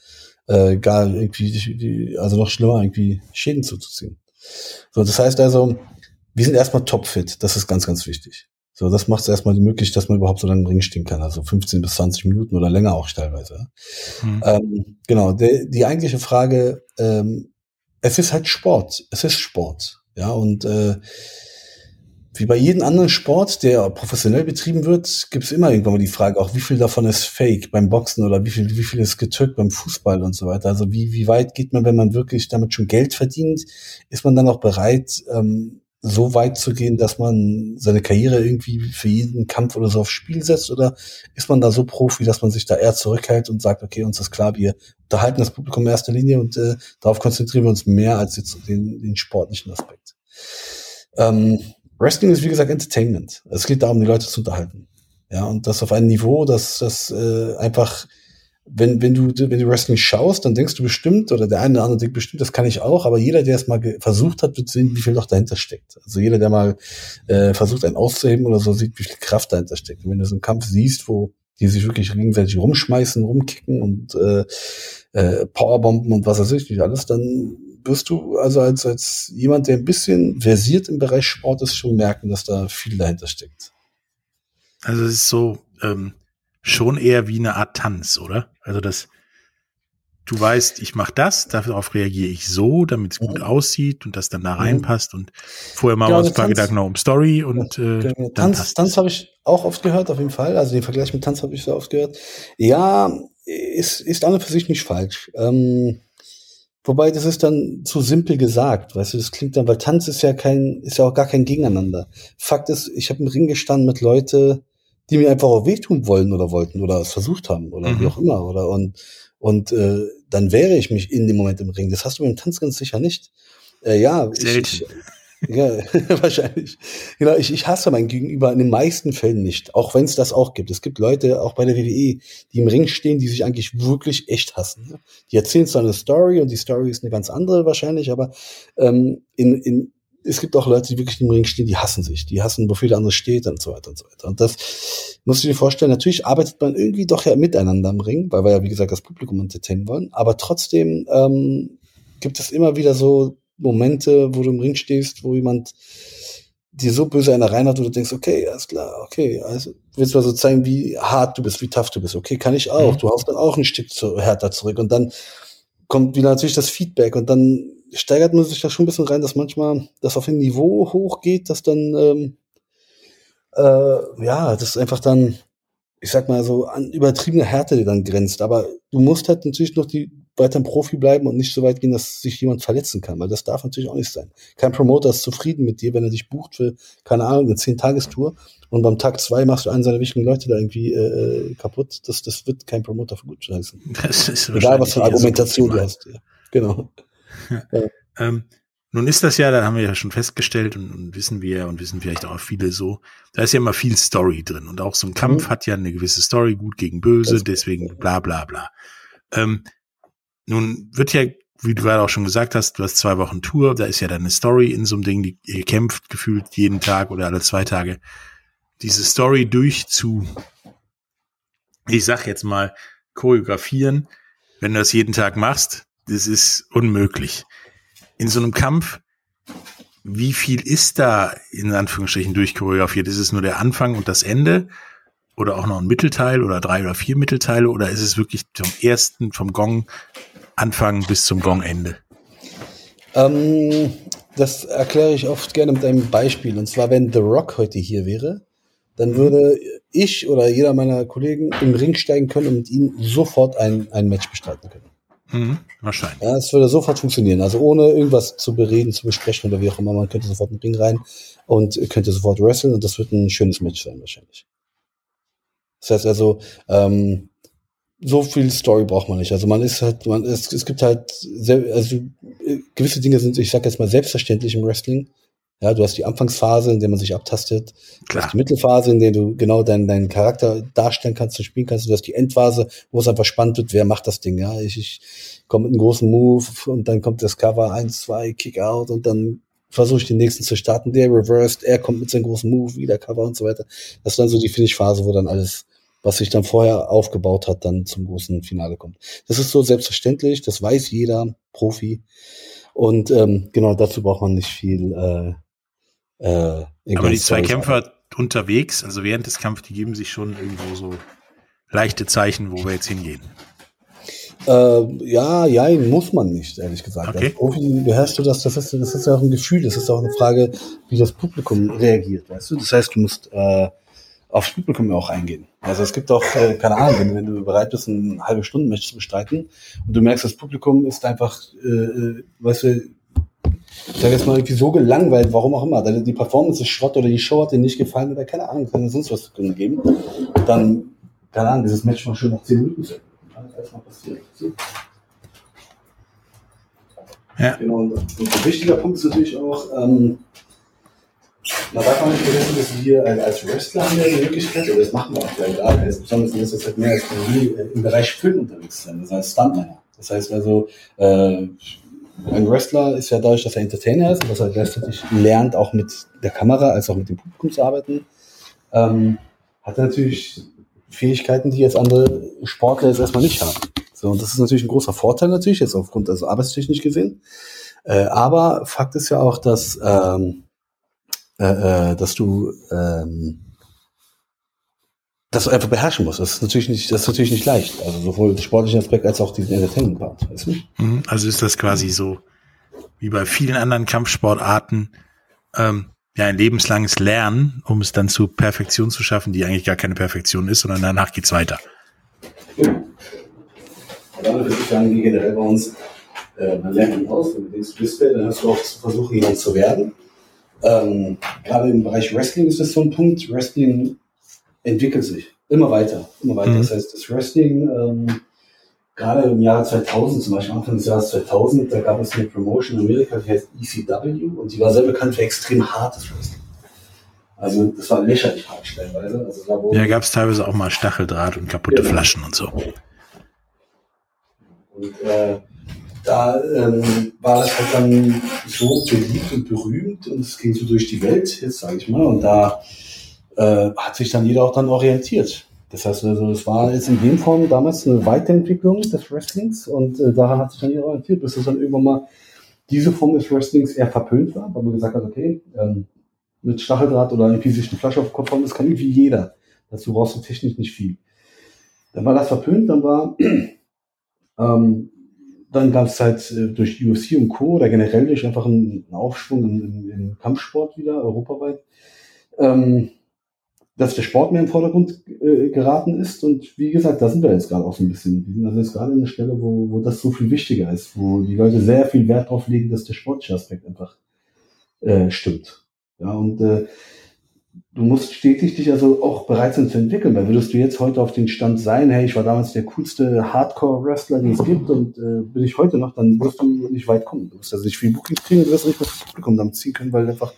C: äh, gar irgendwie, also noch schlimmer, irgendwie Schäden zuzuziehen. So, das heißt also, wir sind erstmal topfit. Das ist ganz, ganz wichtig. So, das macht es erstmal möglich, dass man überhaupt so lange im Ring stehen kann. Also 15 bis 20 Minuten oder länger auch teilweise. Mhm. Ähm, genau, die, die eigentliche Frage, ähm, es ist halt Sport. Es ist Sport. Ja, und äh, wie bei jedem anderen Sport, der professionell betrieben wird, gibt es immer irgendwann mal die Frage, auch wie viel davon ist Fake beim Boxen oder wie viel, wie viel ist getürkt beim Fußball und so weiter. Also wie, wie weit geht man, wenn man wirklich damit schon Geld verdient? Ist man dann auch bereit, ähm, so weit zu gehen, dass man seine Karriere irgendwie für jeden Kampf oder so aufs Spiel setzt? Oder ist man da so Profi, dass man sich da eher zurückhält und sagt, okay, uns ist klar, wir unterhalten das Publikum in erster Linie und äh, darauf konzentrieren wir uns mehr als jetzt den, den sportlichen Aspekt. Ähm, Wrestling ist wie gesagt Entertainment. Es geht darum, die Leute zu unterhalten. Ja, und das auf einem Niveau, dass das äh, einfach wenn, wenn du, wenn du Wrestling schaust, dann denkst du bestimmt, oder der eine oder andere denkt bestimmt, das kann ich auch, aber jeder, der es mal versucht hat, wird sehen, wie viel noch dahinter steckt. Also jeder, der mal äh, versucht, einen auszuheben oder so, sieht, wie viel Kraft dahinter steckt. Und wenn du so einen Kampf siehst, wo die sich wirklich gegenseitig rumschmeißen, rumkicken und äh, äh, Powerbomben und was weiß ich nicht alles, dann wirst du also als, als jemand, der ein bisschen versiert im Bereich Sport ist, schon merken, dass da viel dahinter steckt.
B: Also es ist so, ähm, schon eher wie eine Art Tanz, oder? Also das, du weißt, ich mache das, darauf reagiere ich so, damit es gut mhm. aussieht und das dann da reinpasst und vorher mal ja, uns ein paar Tanz, Gedanken noch um Story und äh,
C: genau. Tanz, Tanz habe ich auch oft gehört, auf jeden Fall. Also den Vergleich mit Tanz habe ich so oft gehört. Ja, ist, ist an und für sich nicht falsch. Ähm, wobei das ist dann zu simpel gesagt, weißt du, das klingt dann, weil Tanz ist ja kein, ist ja auch gar kein Gegeneinander. Fakt ist, ich habe im Ring gestanden mit Leute, die mir einfach auch wehtun wollen oder wollten oder es versucht haben oder mhm. wie auch immer oder und und äh, dann wehre ich mich in dem Moment im Ring. Das hast du beim Tanz ganz sicher nicht. Äh, ja,
B: Selten. Ich, [LAUGHS]
C: ja, [LAUGHS] wahrscheinlich. Genau, ich, ich hasse mein Gegenüber in den meisten Fällen nicht, auch wenn es das auch gibt. Es gibt Leute, auch bei der WWE, die im Ring stehen, die sich eigentlich wirklich echt hassen. Die erzählen zwar eine Story und die Story ist eine ganz andere wahrscheinlich, aber ähm, in, in, es gibt auch Leute, die wirklich im Ring stehen, die hassen sich, die hassen, wofür der andere steht und so weiter und so weiter. Und das musst du dir vorstellen, natürlich arbeitet man irgendwie doch ja miteinander im Ring, weil wir ja, wie gesagt, das Publikum entertainen wollen, aber trotzdem ähm, gibt es immer wieder so Momente, wo du im Ring stehst, wo jemand dir so böse einer reinhat, wo du denkst, okay, alles klar, okay, also willst du mal so zeigen, wie hart du bist, wie tough du bist. Okay, kann ich auch. Mhm. Du haust dann auch ein Stück zu, härter zurück und dann kommt wieder natürlich das Feedback und dann steigert man sich da schon ein bisschen rein, dass manchmal das auf ein Niveau hochgeht, dass dann ähm, äh, ja, das einfach dann, ich sag mal so, an übertriebene Härte die dann grenzt. Aber du musst halt natürlich noch die weiter ein Profi bleiben und nicht so weit gehen, dass sich jemand verletzen kann, weil das darf natürlich auch nicht sein. Kein Promoter ist zufrieden mit dir, wenn er dich bucht für, keine Ahnung, eine Zehn-Tagestour und beim Tag zwei machst du einen seiner wichtigen Leute da irgendwie äh, äh kaputt. Das, das wird kein Promoter für gut heißen.
B: Das ist
C: Egal, was für Argumentation so du hast. Ja. Genau.
B: Ja. [LAUGHS] Ähm, nun ist das ja, da haben wir ja schon festgestellt und, und, wissen wir und wissen vielleicht auch viele so, da ist ja immer viel Story drin und auch so ein Kampf mhm. hat ja eine gewisse Story, gut gegen böse, deswegen bla bla bla. Ähm, nun wird ja, wie du gerade auch schon gesagt hast, du hast zwei Wochen Tour, da ist ja dann eine Story in so einem Ding, die ihr kämpft gefühlt jeden Tag oder alle zwei Tage. Diese Story durchzu, ich sag jetzt mal, choreografieren, wenn du das jeden Tag machst, das ist unmöglich. In so einem Kampf, wie viel ist da in Anführungsstrichen durchchoreografiert? Ist es nur der Anfang und das Ende? Oder auch noch ein Mittelteil oder drei oder vier Mittelteile? Oder ist es wirklich vom ersten, vom Gong Anfang bis zum Gongende?
C: Ähm, das erkläre ich oft gerne mit einem Beispiel. Und zwar, wenn The Rock heute hier wäre, dann mhm. würde ich oder jeder meiner Kollegen im Ring steigen können und mit ihm sofort ein, ein Match bestreiten können.
B: Mhm, wahrscheinlich.
C: Ja, es würde sofort funktionieren. Also ohne irgendwas zu bereden, zu besprechen oder wie auch immer. Man könnte sofort in den Ring rein und könnte sofort wresteln und das wird ein schönes Match sein wahrscheinlich. Das heißt also, ähm, so viel Story braucht man nicht. Also man ist halt, man ist, es gibt halt, also gewisse Dinge sind, ich sag jetzt mal selbstverständlich im Wrestling. Ja, du hast die Anfangsphase, in der man sich abtastet. Klar. Du hast die Mittelphase, in der du genau deinen, deinen Charakter darstellen kannst und spielen kannst. Du hast die Endphase, wo es einfach spannend wird, wer macht das Ding. Ja, ich, ich komme mit einem großen Move und dann kommt das Cover 1, 2, Kick out und dann versuche ich den nächsten zu starten. Der reversed, er kommt mit seinem großen Move, wieder Cover und so weiter. Das ist dann so die Finish-Phase, wo dann alles was sich dann vorher aufgebaut hat, dann zum großen Finale kommt. Das ist so selbstverständlich, das weiß jeder Profi. Und ähm, genau dazu braucht man nicht viel. Äh,
B: äh, Aber die zwei Kämpfer unterwegs, also während des Kampfes, die geben sich schon irgendwo so leichte Zeichen, wo wir jetzt hingehen.
C: Äh, ja, ja, muss man nicht, ehrlich gesagt. Okay. Als Profi beherrschst du das, das ist, das ist ja auch ein Gefühl, das ist auch eine Frage, wie das Publikum reagiert, weißt du? Das heißt, du musst äh, aufs Publikum auch eingehen. Also es gibt auch, äh, keine Ahnung, wenn, wenn du bereit bist, ein halbe Stunden Match zu bestreiten und du merkst, das Publikum ist einfach, äh, äh weißt du, ich sag jetzt mal irgendwie so gelangweilt, warum auch immer, die Performance ist Schrott oder die Show hat dir nicht gefallen oder keine Ahnung, kann dir sonst was geben, dann, keine Ahnung, dieses Match mal schön nach 10 Minuten passiert. Ja. Genau, und, ein wichtiger Punkt ist natürlich auch, ähm, man darf auch nicht vergessen, dass wir als Wrestler haben ja die Möglichkeit, oder das machen wir auch vielleicht alle, besonders wenn wir halt mehr als äh, im Bereich Film unterwegs sind, das heißt Stuntmänner. Das heißt also, äh, ein Wrestler ist ja dadurch, dass er Entertainer ist und dass er gleichzeitig lernt, auch mit der Kamera als auch mit dem Publikum zu arbeiten, ähm, hat er natürlich Fähigkeiten, die jetzt andere Sportler jetzt erstmal nicht haben. So, und das ist natürlich ein großer Vorteil natürlich, jetzt aufgrund des arbeitstechnisch gesehen. Äh, aber Fakt ist ja auch, dass ähm, äh, äh, dass du ähm, das einfach beherrschen musst. Das ist natürlich nicht, das ist natürlich nicht leicht. Also sowohl den sportlichen Aspekt als auch diesen Entertainment-Part. Weißt du?
B: Mhm. Also ist das quasi so wie bei vielen anderen Kampfsportarten ähm, ja ein lebenslanges Lernen, um es dann zu Perfektion zu schaffen, die eigentlich gar keine Perfektion ist, sondern danach geht's weiter.
C: Genau. Damit würde ich sagen, wie generell bei uns, äh, man lernt ihn aus, wenn du denkst, du bist wer, dann hast du auch zu versuchen, jemand zu werden. Ähm, gerade im Bereich Wrestling ist das so ein Punkt. Wrestling entwickelt sich immer weiter, immer weiter. Mhm. Das heißt, das Wrestling, ähm, gerade im Jahr 2000, zum Beispiel Anfang des Jahres 2000, da gab es eine Promotion in Amerika, die heißt ECW und die war sehr bekannt für extrem hartes Wrestling. Also das war lächerlich hart stellenweise. Also,
B: da ja, gab es teilweise auch mal Stacheldraht und kaputte ja. Flaschen und so.
C: Und äh, da ähm, war das halt dann so beliebt und berühmt und es ging so durch die Welt, jetzt sage ich mal. Und da äh, hat sich dann jeder auch dann orientiert. Das heißt, also, es war jetzt in dem Form damals eine Weiterentwicklung des Wrestlings und äh, daran hat sich dann jeder orientiert, bis es dann irgendwann mal diese Form des Wrestlings eher verpönt war, weil man gesagt hat, okay, ähm, mit Stacheldraht oder irgendwie sich eine Flasche auf den Kopf hauen, das kann irgendwie jeder. Dazu brauchst du technisch nicht viel. Dann war das verpönt, dann war, [CLEARS THROAT] ähm, dann gab es halt äh, durch UFC und Co. oder generell durch einfach einen, Aufschwung im, Kampfsport wieder, europaweit, ähm, dass der Sport mehr im Vordergrund äh, geraten ist. Und wie gesagt, da sind wir jetzt gerade auch so ein bisschen. Wir sind also jetzt gerade an der Stelle, wo, wo das so viel wichtiger ist, wo die Leute sehr viel Wert drauf legen, dass der sportliche Aspekt einfach äh, stimmt. Ja, und äh, du musst stetig dich also auch bereit sein zu entwickeln, weil würdest du jetzt heute auf den Stand sein, hey, ich war damals der coolste Hardcore-Wrestler, den es [LAUGHS] gibt und äh, bin ich heute noch, dann wirst du nicht weit kommen. Du wirst also nicht viel Bookings kriegen, du wirst nicht mehr das Publikum damit ziehen können, weil einfach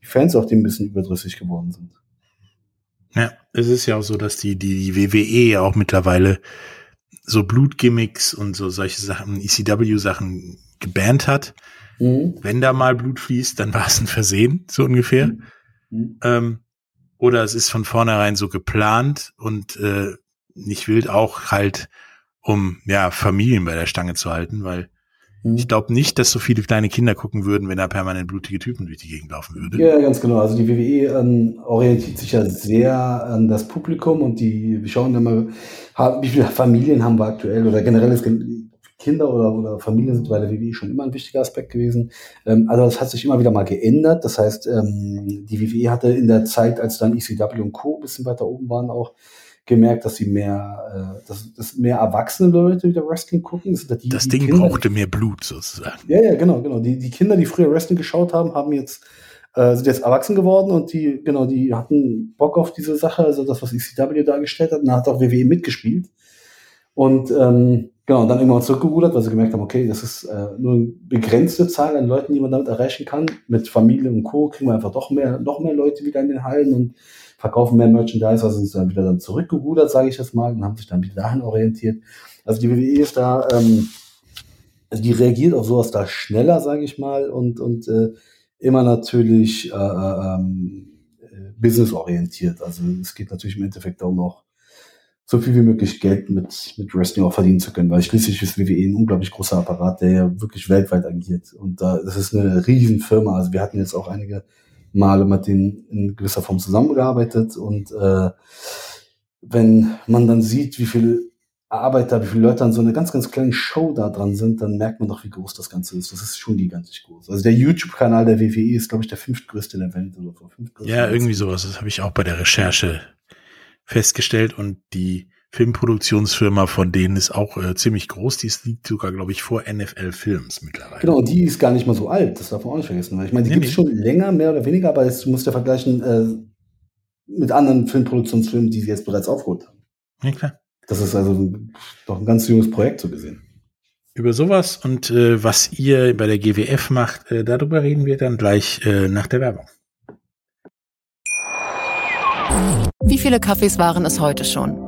C: die Fans auch dem ein bisschen überdrüssig geworden sind.
B: Ja, es ist ja auch so, dass die, die, die WWE ja auch mittlerweile so Blutgimmicks und so solche Sachen, ECW-Sachen gebannt hat. Mhm. Wenn da mal Blut fließt, dann war es ein Versehen, so ungefähr. Mhm. mhm. Ähm, oder es ist von vornherein so geplant und äh, nicht wild auch halt, um ja Familien bei der Stange zu halten, weil. Ich glaube nicht, dass so viele kleine Kinder gucken würden, wenn da permanent blutige Typen durch die Gegend laufen würden.
C: Ja, ganz genau. Also die WWE ähm, orientiert sich ja sehr an das Publikum und die wir schauen immer, wie viele Familien haben wir aktuell oder generell ist Kinder oder, oder Familien sind bei der WWE schon immer ein wichtiger Aspekt gewesen. Ähm, also das hat sich immer wieder mal geändert. Das heißt, ähm, die WWE hatte in der Zeit, als dann ECW und Co. ein bisschen weiter oben waren, auch gemerkt, dass sie mehr, äh, dass, dass mehr erwachsene Leute wieder Wrestling gucken.
B: Das,
C: die,
B: das Ding Kinder, brauchte mehr Blut sozusagen.
C: Ja, ja, genau, genau. Die, die Kinder, die früher Wrestling geschaut haben, haben jetzt äh, sind jetzt erwachsen geworden und die, genau, die hatten Bock auf diese Sache, also das, was ECW dargestellt hat, und da hat auch WWE mitgespielt. Und ähm, Genau, und dann irgendwann zurückgerudert, weil sie gemerkt haben, okay, das ist äh, nur eine begrenzte Zahl an Leuten, die man damit erreichen kann. Mit Familie und Co. kriegen wir einfach doch mehr, noch mehr Leute wieder in den Hallen und verkaufen mehr Merchandise, also sind dann wieder dann zurückgerudert, sage ich jetzt mal, und haben sich dann wieder dahin orientiert. Also die WWE ist da, ähm, also die reagiert auf sowas da schneller, sage ich mal, und, und äh, immer natürlich äh, äh ähm, äh, businessorientiert. Also es geht natürlich im Endeffekt auch noch so viel wie möglich Geld mit, mit Wrestling auch verdienen zu können, weil schließlich ist WWE ein unglaublich großer Apparat, der ja wirklich weltweit agiert. Und da, das ist eine riesen Firma. Also wir hatten jetzt auch einige Male mit denen in gewisser Form zusammengearbeitet und äh, wenn man dann sieht, wie viele Arbeiter, wie viele Leute an so einer ganz, ganz kleinen Show da dran sind, dann merkt man doch, wie groß das Ganze ist. Das ist schon gigantisch groß. Also der YouTube-Kanal der WWE ist, glaube ich, der fünftgrößte der Welt oder so.
B: Ja, irgendwie sowas. Das habe ich auch bei der Recherche festgestellt und die Filmproduktionsfirma von denen ist auch äh, ziemlich groß. Die liegt sogar, glaube ich, vor NFL Films mittlerweile.
C: Genau, und die ist gar nicht mal so alt. Das darf man auch nicht vergessen. Ich meine, die nee, gibt es nee. schon länger, mehr oder weniger, aber jetzt musst du vergleichen äh, mit anderen Filmproduktionsfilmen, die sie jetzt bereits aufgeholt haben. Ja, klar. Das ist also doch ein ganz junges Projekt so gesehen.
B: Über sowas und äh, was ihr bei der GWF macht, äh, darüber reden wir dann gleich äh, nach der Werbung.
E: Wie viele Kaffees waren es heute schon?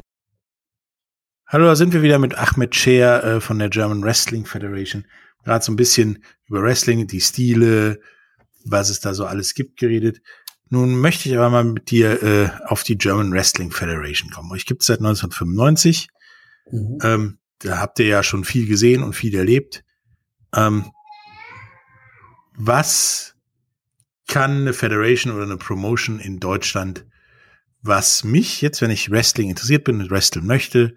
B: Hallo, da sind wir wieder mit Ahmed Scher äh, von der German Wrestling Federation. Gerade so ein bisschen über Wrestling, die Stile, was es da so alles gibt, geredet. Nun möchte ich aber mal mit dir äh, auf die German Wrestling Federation kommen. Euch gibt es seit 1995. Mhm. Ähm, da habt ihr ja schon viel gesehen und viel erlebt. Ähm, was kann eine Federation oder eine Promotion in Deutschland was mich jetzt, wenn ich Wrestling interessiert bin und wresteln möchte,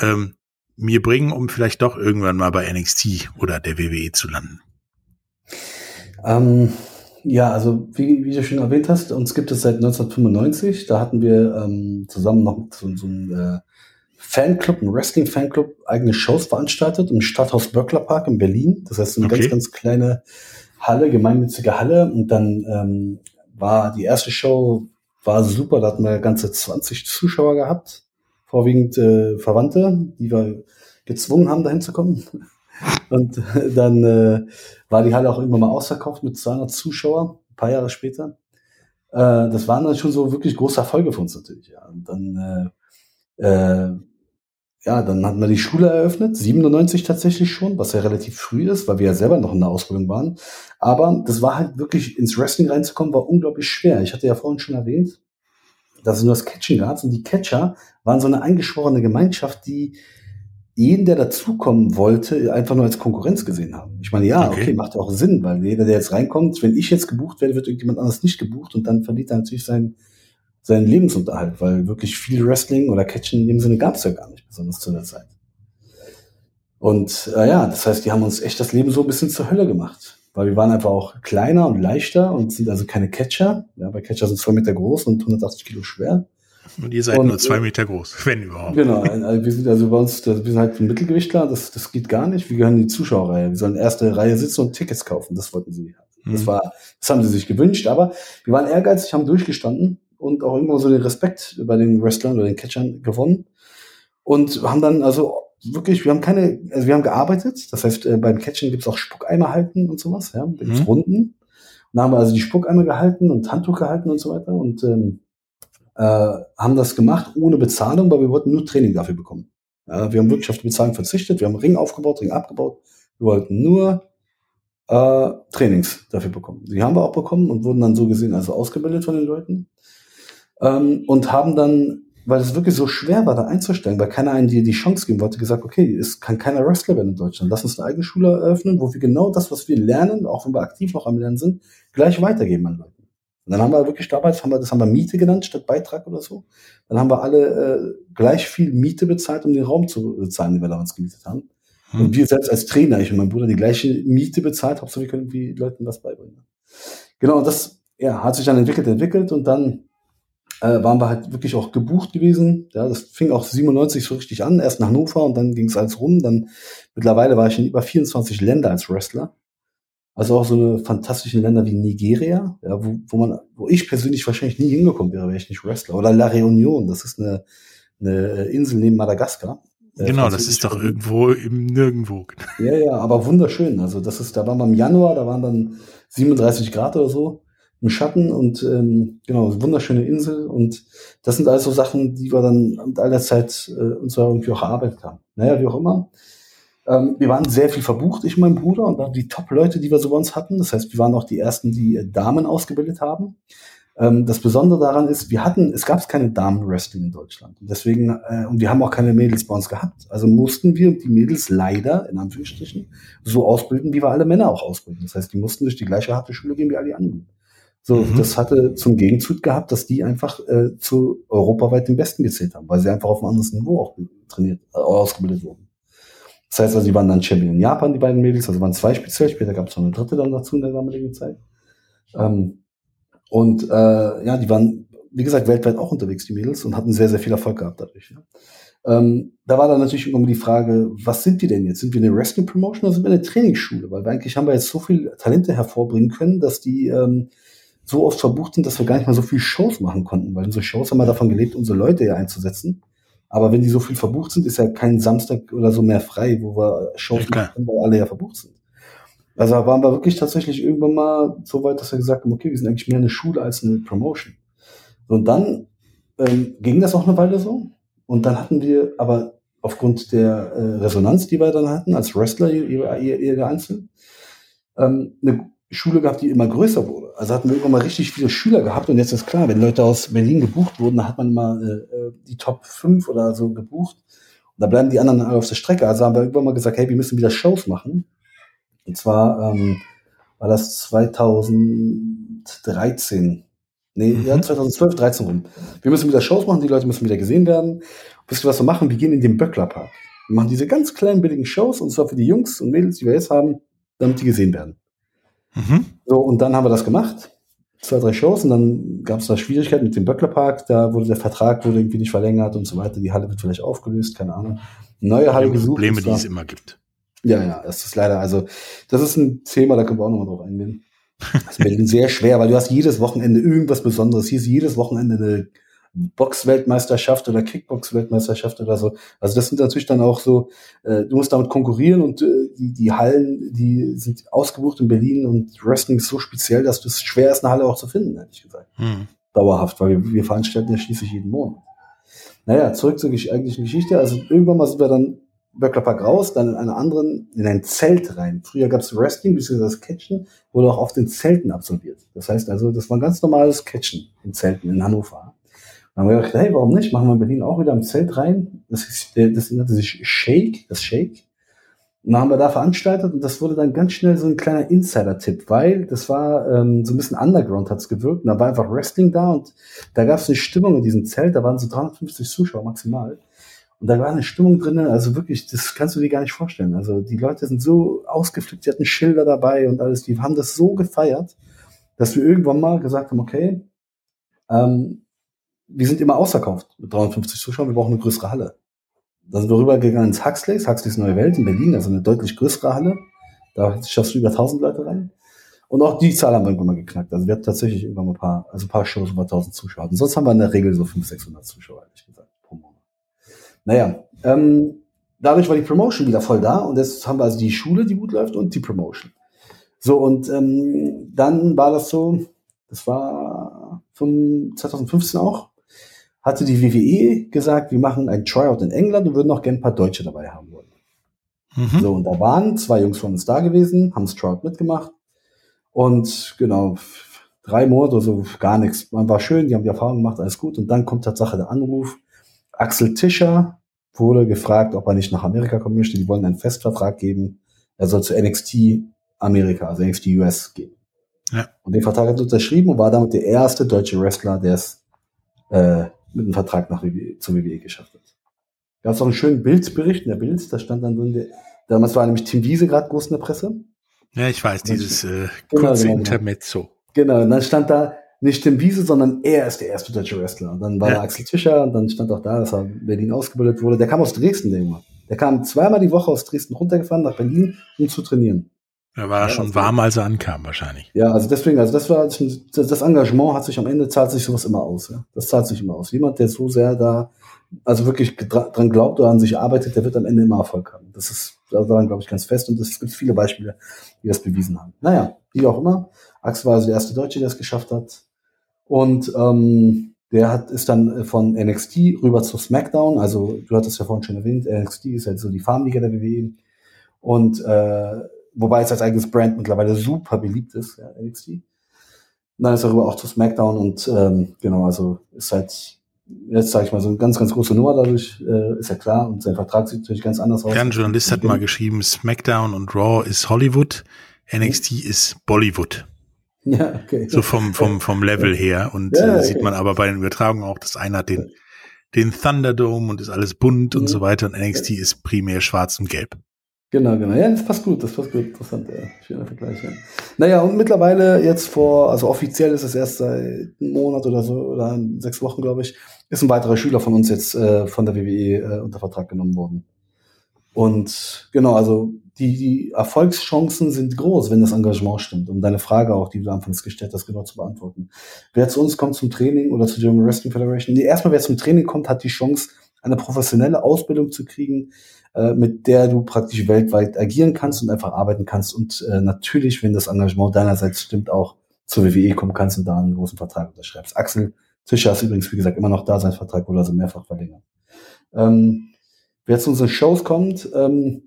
B: ähm, mir bringen, um vielleicht doch irgendwann mal bei NXT oder der WWE zu landen?
C: Ähm, ja, also wie, wie du schon erwähnt hast, uns gibt es seit 1995. Da hatten wir ähm, zusammen noch so, so einen äh, Fanclub, einen Wrestling-Fanclub, eigene Shows veranstaltet im Stadthaus Böckler Park in Berlin. Das heißt, eine okay. ganz, ganz kleine Halle, gemeinnützige Halle. Und dann ähm, war die erste Show war super. Da hatten wir ganze 20 Zuschauer gehabt, vorwiegend äh, Verwandte, die wir gezwungen haben, dahin zu kommen. [LAUGHS] Und äh, dann äh, war die Halle auch immer mal ausverkauft mit 200 Zuschauern, ein paar Jahre später. Äh, das waren dann schon so wirklich große Erfolge für uns natürlich. Ja. Und dann, äh, äh, ja, dann hatten wir die Schule eröffnet, 97 tatsächlich schon, was ja relativ früh ist, weil wir ja selber noch in der Ausbildung waren. Aber das war halt wirklich ins Wrestling reinzukommen, war unglaublich schwer. Ich hatte ja vorhin schon erwähnt, dass es nur das Catching gab und die Catcher waren so eine eingeschworene Gemeinschaft, die jeden, der dazukommen wollte, einfach nur als Konkurrenz gesehen haben. Ich meine, ja, okay. okay, macht auch Sinn, weil jeder, der jetzt reinkommt, wenn ich jetzt gebucht werde, wird irgendjemand anders nicht gebucht und dann verliert er natürlich seinen, seinen Lebensunterhalt, weil wirklich viel Wrestling oder Catching in dem Sinne gab es ja gar nicht, besonders zu der Zeit. Und äh, ja, das heißt, die haben uns echt das Leben so ein bisschen zur Hölle gemacht. Weil wir waren einfach auch kleiner und leichter und sind also keine Catcher. Ja, bei Catcher sind zwei Meter groß und 180 Kilo schwer.
B: Und ihr seid und, nur zwei Meter groß, [LAUGHS] wenn überhaupt.
C: Genau, also wir sind also bei uns, wir sind halt ein Mittelgewichtler, das, das geht gar nicht. Wir gehören in die Zuschauerreihe. Wir sollen erste Reihe sitzen und Tickets kaufen. Das wollten sie. Das mhm. war, das haben sie sich gewünscht, aber wir waren ehrgeizig, haben durchgestanden und auch immer so den Respekt bei den Wrestlern oder den Catchern gewonnen. Und haben dann also wirklich, wir haben keine, also wir haben gearbeitet. Das heißt, äh, beim Catchen gibt's auch Spuckeimer halten und sowas, ja. Da gibt's mhm. Runden. Und haben wir also die Spuckeimer gehalten und Handtuch gehalten und so weiter. Und ähm, äh, haben das gemacht ohne Bezahlung, weil wir wollten nur Training dafür bekommen. Ja, wir haben wirklich auf die Bezahlung verzichtet, wir haben Ring aufgebaut, Ring abgebaut. Wir wollten nur äh, Trainings dafür bekommen. Die haben wir auch bekommen und wurden dann so gesehen also ausgebildet von den Leuten. Ähm, und haben dann, weil es wirklich so schwer war, da einzusteigen, weil keiner einen die, die Chance geben wollte, gesagt, okay, es kann keiner Wrestler werden in Deutschland. Lass uns eine eigene Schule eröffnen, wo wir genau das, was wir lernen, auch wenn wir aktiv noch am Lernen sind, gleich weitergeben an Leute. Und dann haben wir wirklich damals, haben wir, das haben wir Miete genannt statt Beitrag oder so. Dann haben wir alle äh, gleich viel Miete bezahlt, um den Raum zu bezahlen, den wir damals gemietet haben. Hm. Und wir selbst als Trainer, ich und mein Bruder, die gleiche Miete bezahlt, Hauptsache wir können die Leuten was beibringen. Genau, und das ja, hat sich dann entwickelt, entwickelt und dann äh, waren wir halt wirklich auch gebucht gewesen. Ja, das fing auch 97 so richtig an, erst nach Hannover und dann ging es alles rum. Dann mittlerweile war ich in über 24 Länder als Wrestler. Also auch so eine fantastischen Länder wie Nigeria, ja, wo, wo man, wo ich persönlich wahrscheinlich nie hingekommen wäre, wäre ich nicht Wrestler. Oder La Réunion, das ist eine, eine Insel neben Madagaskar.
B: Äh, genau, das ist doch irgendwo im Nirgendwo.
C: Ja, ja, aber wunderschön. Also das ist, da waren wir im Januar, da waren dann 37 Grad oder so im Schatten und ähm, genau, wunderschöne Insel und das sind also Sachen, die wir dann mit all der Zeit äh, uns irgendwie auch erarbeitet haben. Naja, wie auch immer. Ähm, wir waren sehr viel verbucht, ich und mein Bruder, und die Top-Leute, die wir so bei uns hatten. Das heißt, wir waren auch die ersten, die äh, Damen ausgebildet haben. Ähm, das Besondere daran ist, wir hatten, es gab keine Damen-Wrestling in Deutschland. Und deswegen, äh, und wir haben auch keine Mädels bei uns gehabt. Also mussten wir die Mädels leider, in Anführungsstrichen, so ausbilden, wie wir alle Männer auch ausbilden. Das heißt, die mussten durch die gleiche harte Schule gehen wie alle anderen. So, mhm. das hatte zum Gegenzug gehabt, dass die einfach äh, zu europaweit den Besten gezählt haben, weil sie einfach auf einem anderen Niveau auch trainiert, äh, ausgebildet wurden. Das heißt also, die waren dann Champion in Japan, die beiden Mädels, also waren zwei speziell, später gab es noch eine dritte dann dazu in der damaligen Zeit. Ähm, und äh, ja, die waren, wie gesagt, weltweit auch unterwegs, die Mädels, und hatten sehr, sehr viel Erfolg gehabt dadurch. Ja. Ähm, da war dann natürlich immer die Frage, was sind wir denn jetzt? Sind wir eine Wrestling Promotion oder sind wir eine Trainingsschule? Weil wir eigentlich haben wir jetzt so viele Talente hervorbringen können, dass die ähm, so oft verbucht sind, dass wir gar nicht mal so viele Shows machen konnten, weil unsere Shows haben wir davon gelebt, unsere Leute ja einzusetzen. Aber wenn die so viel verbucht sind, ist ja kein Samstag oder so mehr frei, wo wir Shows ja, machen, weil alle ja verbucht sind. Also waren wir wirklich tatsächlich irgendwann mal so weit, dass wir gesagt haben, okay, wir sind eigentlich mehr eine Schule als eine Promotion. Und dann ähm, ging das auch eine Weile so. Und dann hatten wir aber aufgrund der äh, Resonanz, die wir dann hatten, als Wrestler, jeder, jeder einzeln, ähm, eine Schule gehabt, die immer größer wurde. Also hatten wir irgendwann mal richtig viele Schüler gehabt und jetzt ist klar, wenn Leute aus Berlin gebucht wurden, dann hat man mal äh, äh die Top 5 oder so gebucht. Und da bleiben die anderen alle auf der Strecke. Also haben wir irgendwann mal gesagt, hey, wir müssen wieder Shows machen. Und zwar ähm, war das 2013. Nee, mhm. ja, 2012, 13 rum. Wir müssen wieder Shows machen, die Leute müssen wieder gesehen werden. Wisst ihr, was wir machen? Wir gehen in den Böcklerpark. Wir machen diese ganz kleinen, billigen Shows, und zwar für die Jungs und Mädels, die wir jetzt haben, damit die gesehen werden. Mhm. So, und dann haben wir das gemacht. Zwei, drei Shows und dann gab es da Schwierigkeiten mit dem Böcklerpark. Da wurde der Vertrag wurde irgendwie nicht verlängert und so weiter. Die Halle wird vielleicht aufgelöst, keine Ahnung. Neue Halle gesucht.
B: Probleme, die es immer gibt.
C: Ja, ja, das ist leider, also, das ist ein Thema, da können wir auch nochmal drauf eingehen. Das ist Berlin [LAUGHS] sehr schwer, weil du hast jedes Wochenende irgendwas Besonderes. Hier ist jedes Wochenende eine Box-Weltmeisterschaft oder Kickbox-Weltmeisterschaft oder so. Also das sind natürlich dann auch so, äh, du musst damit konkurrieren und äh, die, die Hallen, die sind ausgebucht in Berlin und Wrestling ist so speziell, dass es schwer ist, eine Halle auch zu finden, ehrlich gesagt. Hm. Dauerhaft, weil wir, wir veranstalten ja schließlich jeden Monat. Naja, zurück zur eigentlichen Geschichte. Also irgendwann mal sind wir dann Böckler Park raus, dann in einer anderen, in ein Zelt rein. Früher gab es Wrestling, bzw. das Catchen, wurde auch auf den Zelten absolviert. Das heißt also, das war ein ganz normales Catchen in Zelten in Hannover. Dann haben wir gedacht, hey, warum nicht? Machen wir in Berlin auch wieder im Zelt rein. Das, ist, das nannte sich Shake, das Shake. Und dann haben wir da veranstaltet und das wurde dann ganz schnell so ein kleiner Insider-Tipp, weil das war ähm, so ein bisschen Underground hat's gewirkt. Und da war einfach Wrestling da und da gab es eine Stimmung in diesem Zelt, da waren so 350 Zuschauer maximal. Und da war eine Stimmung drin, also wirklich, das kannst du dir gar nicht vorstellen. Also die Leute sind so ausgeflippt, die hatten Schilder dabei und alles, die haben das so gefeiert, dass wir irgendwann mal gesagt haben, okay, ähm, wir sind immer ausverkauft mit 350 Zuschauern, wir brauchen eine größere Halle. Da sind wir rübergegangen ins Huxleys, Huxleys Neue Welt in Berlin, also eine deutlich größere Halle. Da schaffst du über 1000 Leute rein. Und auch die Zahl haben wir irgendwann mal geknackt. Also wir hatten tatsächlich irgendwann mal ein paar, also ein paar Shows über 1000 Zuschauer. Und sonst haben wir in der Regel so 500, 600 Zuschauer, ehrlich gesagt, pro Monat. Naja, ähm, dadurch war die Promotion wieder voll da und jetzt haben wir also die Schule, die gut läuft und die Promotion. So, und ähm, dann war das so, das war 2015 auch, hatte die WWE gesagt, wir machen ein Tryout in England und würden auch gerne ein paar Deutsche dabei haben wollen. Mhm. So, und da waren zwei Jungs von uns da gewesen, haben das Tryout mitgemacht. Und genau, drei Monate oder so, gar nichts. Man war schön, die haben die Erfahrung gemacht, alles gut. Und dann kommt Tatsache der Anruf. Axel Tischer wurde gefragt, ob er nicht nach Amerika kommen möchte. Die wollen einen Festvertrag geben. Er soll zu NXT Amerika, also NXT US gehen. Ja. Und den Vertrag hat er unterschrieben und war damit der erste deutsche Wrestler, der es äh, mit einem Vertrag nach WWE, zur WWE geschafft hat. Da gab es auch einen schönen Bildbericht in der Bild, da stand dann drin, der, damals war nämlich Tim Wiese gerade groß in der Presse.
B: Ja, ich weiß, dieses äh, genau, kurze genau, genau. Intermezzo.
C: Genau, und dann stand da nicht Tim Wiese, sondern er ist der erste deutsche Wrestler. Und dann war ja. Axel Tischer und dann stand auch da, dass er in Berlin ausgebildet wurde. Der kam aus Dresden, der Junge. Der kam zweimal die Woche aus Dresden runtergefahren nach Berlin, um zu trainieren.
B: Er war ja, schon also, warm, als er ankam, wahrscheinlich.
C: Ja, also deswegen, also das war das Engagement hat sich am Ende zahlt sich sowas immer aus. Ja? Das zahlt sich immer aus. Jemand, der so sehr da, also wirklich dran glaubt oder an sich arbeitet, der wird am Ende immer Erfolg haben. Das ist daran glaube ich ganz fest und es gibt viele Beispiele, die das bewiesen haben. Naja, wie auch immer. Axel war also der erste Deutsche, der es geschafft hat. Und ähm, der hat ist dann von NXT rüber zu SmackDown. Also du hattest ja vorhin schon erwähnt, NXT ist halt so die Farmliga der WWE. Und äh, wobei es als eigenes Brand mittlerweile super beliebt ist, ja, NXT. Und dann ist er rüber auch zu SmackDown und ähm, genau, also ist halt jetzt sage ich mal so eine ganz, ganz große Nummer dadurch, äh, ist ja klar und sein Vertrag sieht natürlich ganz anders aus.
B: Ja, ein Journalist hat mal geschrieben, SmackDown und Raw ist Hollywood, NXT mhm. ist Bollywood. Ja, okay. So vom, vom, [LAUGHS] vom Level her und ja, äh, okay. sieht man aber bei den Übertragungen auch, dass einer hat den, den Thunderdome und ist alles bunt mhm. und so weiter und NXT ist primär schwarz und gelb.
C: Genau, genau. Ja, das passt gut, das passt gut. Interessant, ja. Schöner Vergleich. Ja. Naja, und mittlerweile jetzt vor, also offiziell ist es erst seit einem Monat oder so, oder sechs Wochen, glaube ich, ist ein weiterer Schüler von uns jetzt äh, von der WWE äh, unter Vertrag genommen worden. Und genau, also die, die Erfolgschancen sind groß, wenn das Engagement stimmt, um deine Frage auch, die du anfangs gestellt hast, genau zu beantworten. Wer zu uns kommt zum Training oder zur German Wrestling Federation, nee, erstmal wer zum Training kommt, hat die Chance, eine professionelle Ausbildung zu kriegen, mit der du praktisch weltweit agieren kannst und einfach arbeiten kannst und äh, natürlich, wenn das Engagement deinerseits stimmt, auch zur WWE kommen kannst und da einen großen Vertrag unterschreibst. Axel Tischer ist übrigens, wie gesagt, immer noch da, sein Vertrag wurde also mehrfach verlängert. Ähm, wer zu unseren Shows kommt, ähm,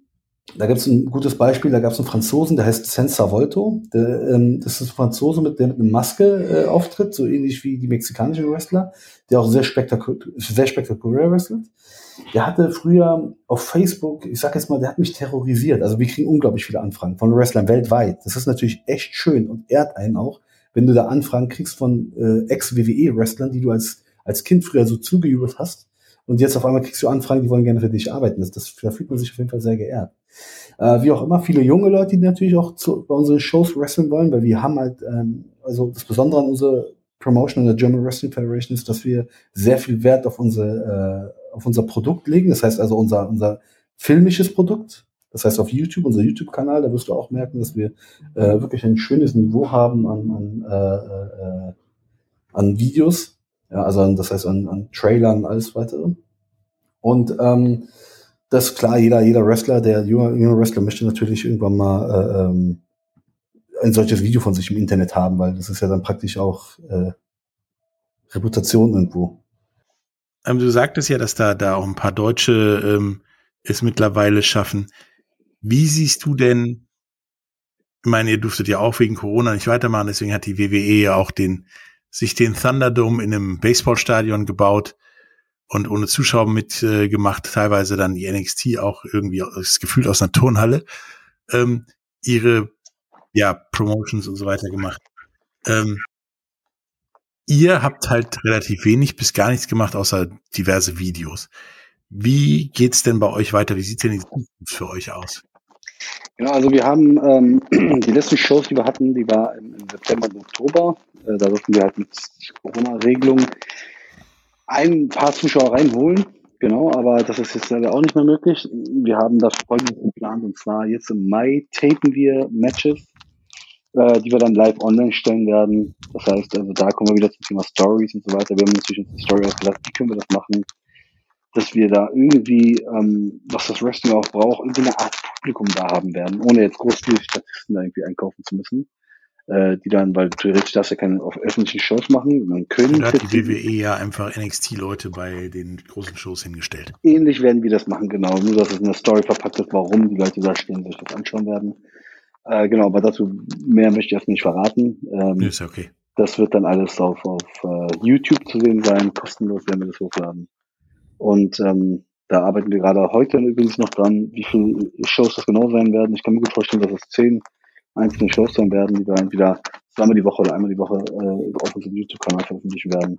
C: da gibt es ein gutes Beispiel, da gab es einen Franzosen, der heißt Senza Volto. Der, ähm, das ist ein Franzose, mit, der mit einer Maske äh, auftritt, so ähnlich wie die mexikanischen Wrestler, der auch sehr, spektakul sehr spektakulär wrestelt. Der hatte früher auf Facebook, ich sag jetzt mal, der hat mich terrorisiert. Also wir kriegen unglaublich viele Anfragen von Wrestlern weltweit. Das ist natürlich echt schön und ehrt einen auch,
F: wenn du da Anfragen kriegst von äh, Ex-WWE-Wrestlern, die du als, als Kind früher so zugejubelt hast, und jetzt auf einmal kriegst du Anfragen, die wollen gerne für dich arbeiten. Das, das, da fühlt man sich auf jeden Fall sehr geehrt. Äh, wie auch immer, viele junge Leute, die natürlich auch zu, bei unseren Shows wrestlen wollen, weil wir haben halt, ähm, also das Besondere an unserer Promotion in der German Wrestling Federation ist, dass wir sehr viel Wert auf unser, äh, auf unser Produkt legen. Das heißt also unser, unser filmisches Produkt. Das heißt auf YouTube, unser YouTube-Kanal, da wirst du auch merken, dass wir äh, wirklich ein schönes Niveau haben an, an, äh, äh, an Videos. Ja, also an, das heißt an, an Trailern und alles weitere. Und ähm, das ist klar, jeder, jeder Wrestler, der junge, junge Wrestler möchte natürlich irgendwann mal äh, ähm, ein solches Video von sich im Internet haben, weil das ist ja dann praktisch auch äh, Reputation irgendwo.
B: Ähm, du sagtest ja, dass da, da auch ein paar Deutsche ähm, es mittlerweile schaffen. Wie siehst du denn, ich meine, ihr durftet ja auch wegen Corona nicht weitermachen, deswegen hat die WWE ja auch den, sich den Thunderdome in einem Baseballstadion gebaut und ohne Zuschauer mitgemacht, äh, teilweise dann die NXT auch irgendwie das Gefühl aus einer Turnhalle, ähm, ihre ja, Promotions und so weiter gemacht. Ähm, ihr habt halt relativ wenig bis gar nichts gemacht, außer diverse Videos. Wie geht's denn bei euch weiter? Wie sieht denn die Zukunft für euch aus?
C: Ja, also wir haben ähm, [CLEARS THROAT] die letzten Shows, die wir hatten, die war im, September und Oktober. Äh, da durften wir halt mit Corona-Regelungen ein paar Zuschauer reinholen. Genau, aber das ist jetzt leider auch nicht mehr möglich. Wir haben das folgendes geplant und zwar jetzt im Mai tapen wir Matches, äh, die wir dann live online stellen werden. Das heißt, also da kommen wir wieder zum Thema Stories und so weiter. Wir haben natürlich eine Story ausgelassen, wie können wir das machen, dass wir da irgendwie, ähm, was das Wrestling auch braucht, irgendwie eine Art Publikum da haben werden, ohne jetzt großzügig Statisten da irgendwie einkaufen zu müssen äh, die dann, weil theoretisch darfst du ja keine auf öffentlichen Shows machen. Man können
B: da hat die WWE ja einfach NXT-Leute bei den großen Shows hingestellt.
C: Ähnlich werden wir das machen, genau. Nur, dass es in der Story verpackt ist, warum die Leute da stehen, sich das anschauen werden. Äh, genau, aber dazu mehr möchte ich erst nicht verraten.
B: Ähm, ist okay.
C: Das wird dann alles auf, auf uh, YouTube zu sehen sein. Kostenlos werden wir das hochladen. Und ähm, da arbeiten wir gerade heute übrigens noch dran, wie viele Shows das genau sein werden. Ich kann mir gut vorstellen, dass es zehn einzelne Shows sein werden, die wir entweder zweimal die Woche oder einmal die Woche äh, auf unserem YouTube-Kanal veröffentlichen werden.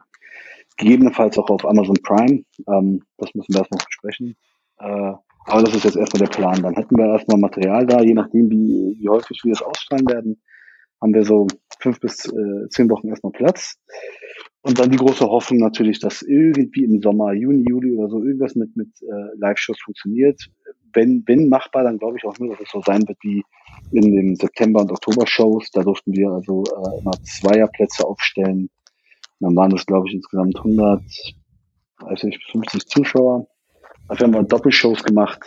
C: Gegebenenfalls auch auf Amazon Prime. Ähm, das müssen wir erst noch besprechen. Äh, aber das ist jetzt erstmal der Plan. Dann hätten wir erstmal Material da, je nachdem, wie, wie häufig wir es ausstrahlen werden, haben wir so fünf bis äh, zehn Wochen erstmal Platz. Und dann die große Hoffnung natürlich, dass irgendwie im Sommer, Juni, Juli oder so irgendwas mit, mit äh, Live-Shows funktioniert. Wenn, wenn machbar, dann glaube ich auch nur, dass es so sein wird wie in den September- und Oktober-Shows. Da durften wir also äh, immer Zweierplätze aufstellen. Und dann waren es, glaube ich, insgesamt 100, weiß nicht, 50 Zuschauer. Dafür haben wir Doppelshows gemacht.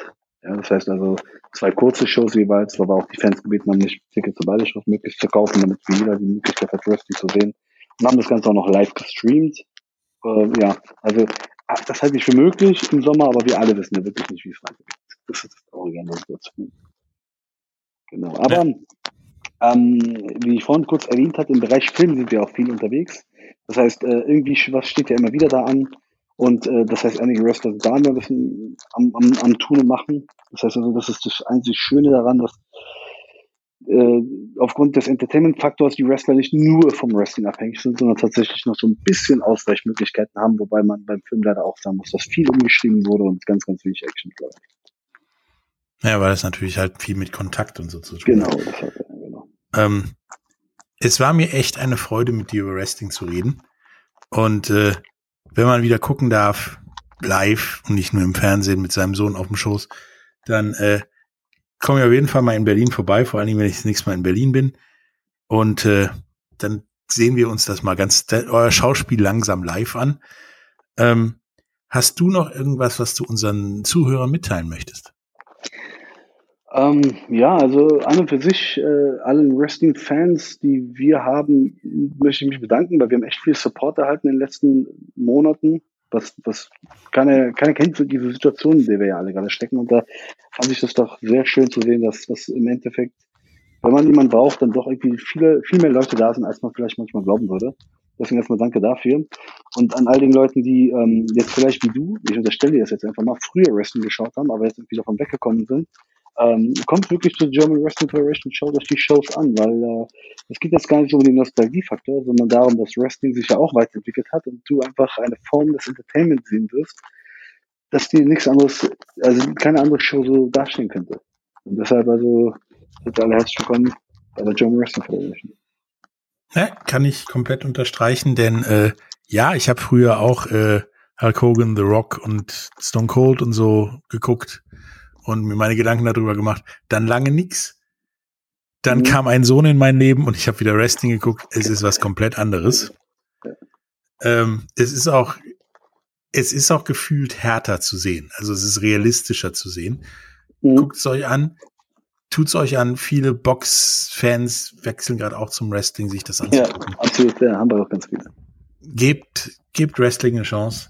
C: Ja, das heißt also zwei kurze Shows jeweils, wo wir auch die Fans gebeten haben, nicht Tickets zu beide Shows möglichst zu kaufen, damit jeder die Möglichkeit hat, Wrestling zu sehen. Und haben das Ganze auch noch live gestreamt. Äh, ja, also ah, das halte ich für möglich im Sommer, aber wir alle wissen ja wirklich nicht, wie es weitergeht. Das ist das Traurige an der Situation. Genau. Aber ähm, wie ich vorhin kurz erwähnt hatte, im Bereich Film sind wir auch viel unterwegs. Das heißt, äh, irgendwie was steht ja immer wieder da an. Und äh, das heißt, einige Wrestler sind da ein bisschen am, am, am Tun und Machen. Das heißt also, das ist das einzig Schöne daran, dass äh, aufgrund des Entertainment-Faktors die Wrestler nicht nur vom Wrestling abhängig sind, sondern tatsächlich noch so ein bisschen Ausweichmöglichkeiten haben, wobei man beim Film leider auch sagen muss, dass viel umgeschrieben wurde und ganz, ganz wenig Action bleibt.
B: Ja, weil das natürlich halt viel mit Kontakt und so zu
C: tun Genau, das hat, genau.
B: Ähm, es war mir echt eine Freude, mit dir über Wrestling zu reden. Und äh, wenn man wieder gucken darf, live und nicht nur im Fernsehen mit seinem Sohn auf dem Schoß, dann äh, komme ich auf jeden Fall mal in Berlin vorbei, vor allem wenn ich das nächste Mal in Berlin bin. Und äh, dann sehen wir uns das mal ganz, euer Schauspiel langsam live an. Ähm, hast du noch irgendwas, was du unseren Zuhörern mitteilen möchtest?
C: Ähm, ja, also an und für sich, äh, allen Wrestling-Fans, die wir haben, möchte ich mich bedanken, weil wir haben echt viel Support erhalten in den letzten Monaten. Was, was keine, keine kennt diese Situation, in der wir ja alle gerade stecken. Und da fand ich das doch sehr schön zu sehen, dass, dass im Endeffekt, wenn man jemanden braucht, dann doch irgendwie viele, viel mehr Leute da sind, als man vielleicht manchmal glauben würde. Deswegen erstmal danke dafür. Und an all den Leuten, die ähm, jetzt vielleicht wie du, ich unterstelle dir das jetzt einfach mal, früher Wrestling geschaut haben, aber jetzt irgendwie davon weggekommen sind, Ähm, kommt wirklich zur German Wrestling Federation, schaut euch die Shows an, weil äh, es geht jetzt gar nicht um den Nostalgiefaktor, sondern darum, dass Wrestling sich ja auch weiterentwickelt hat und du einfach eine Form des Entertainments sehen wirst, dass dir nichts anderes, also keine andere Show so darstellen könnte. Und deshalb also seid alle herzlich willkommen bei der German Wrestling Federation.
B: Ja, kann ich komplett unterstreichen, denn äh, ja, ich habe früher auch äh, Hulk Hogan, The Rock und Stone Cold und so geguckt und mir meine Gedanken darüber gemacht. Dann lange nix. Dann mhm. kam ein Sohn in mein Leben und ich habe wieder Wrestling geguckt. Es ist was komplett anderes. Ähm, es ist auch, es ist auch gefühlt härter zu sehen. Also es ist realistischer zu sehen. Mhm. Guckt es euch an tut's euch an. Viele Box-Fans wechseln gerade auch zum Wrestling, sich das
C: anzugucken. Ja, absolut, ja, haben wir auch ganz viele.
B: Gebt, gebt Wrestling eine Chance.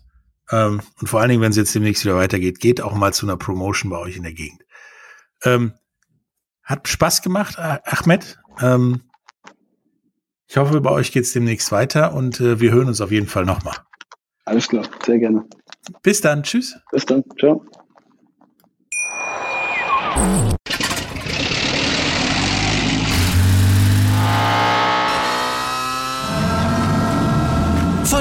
B: Ähm, und vor allen Dingen, wenn es jetzt demnächst wieder weitergeht, geht auch mal zu einer Promotion bei euch in der Gegend. Ähm, hat Spaß gemacht, Ahmed. Ähm, ich hoffe, bei euch geht's demnächst weiter und äh, wir hören uns auf jeden Fall nochmal.
C: Alles klar, sehr gerne.
B: Bis dann, tschüss.
C: Bis dann, ciao.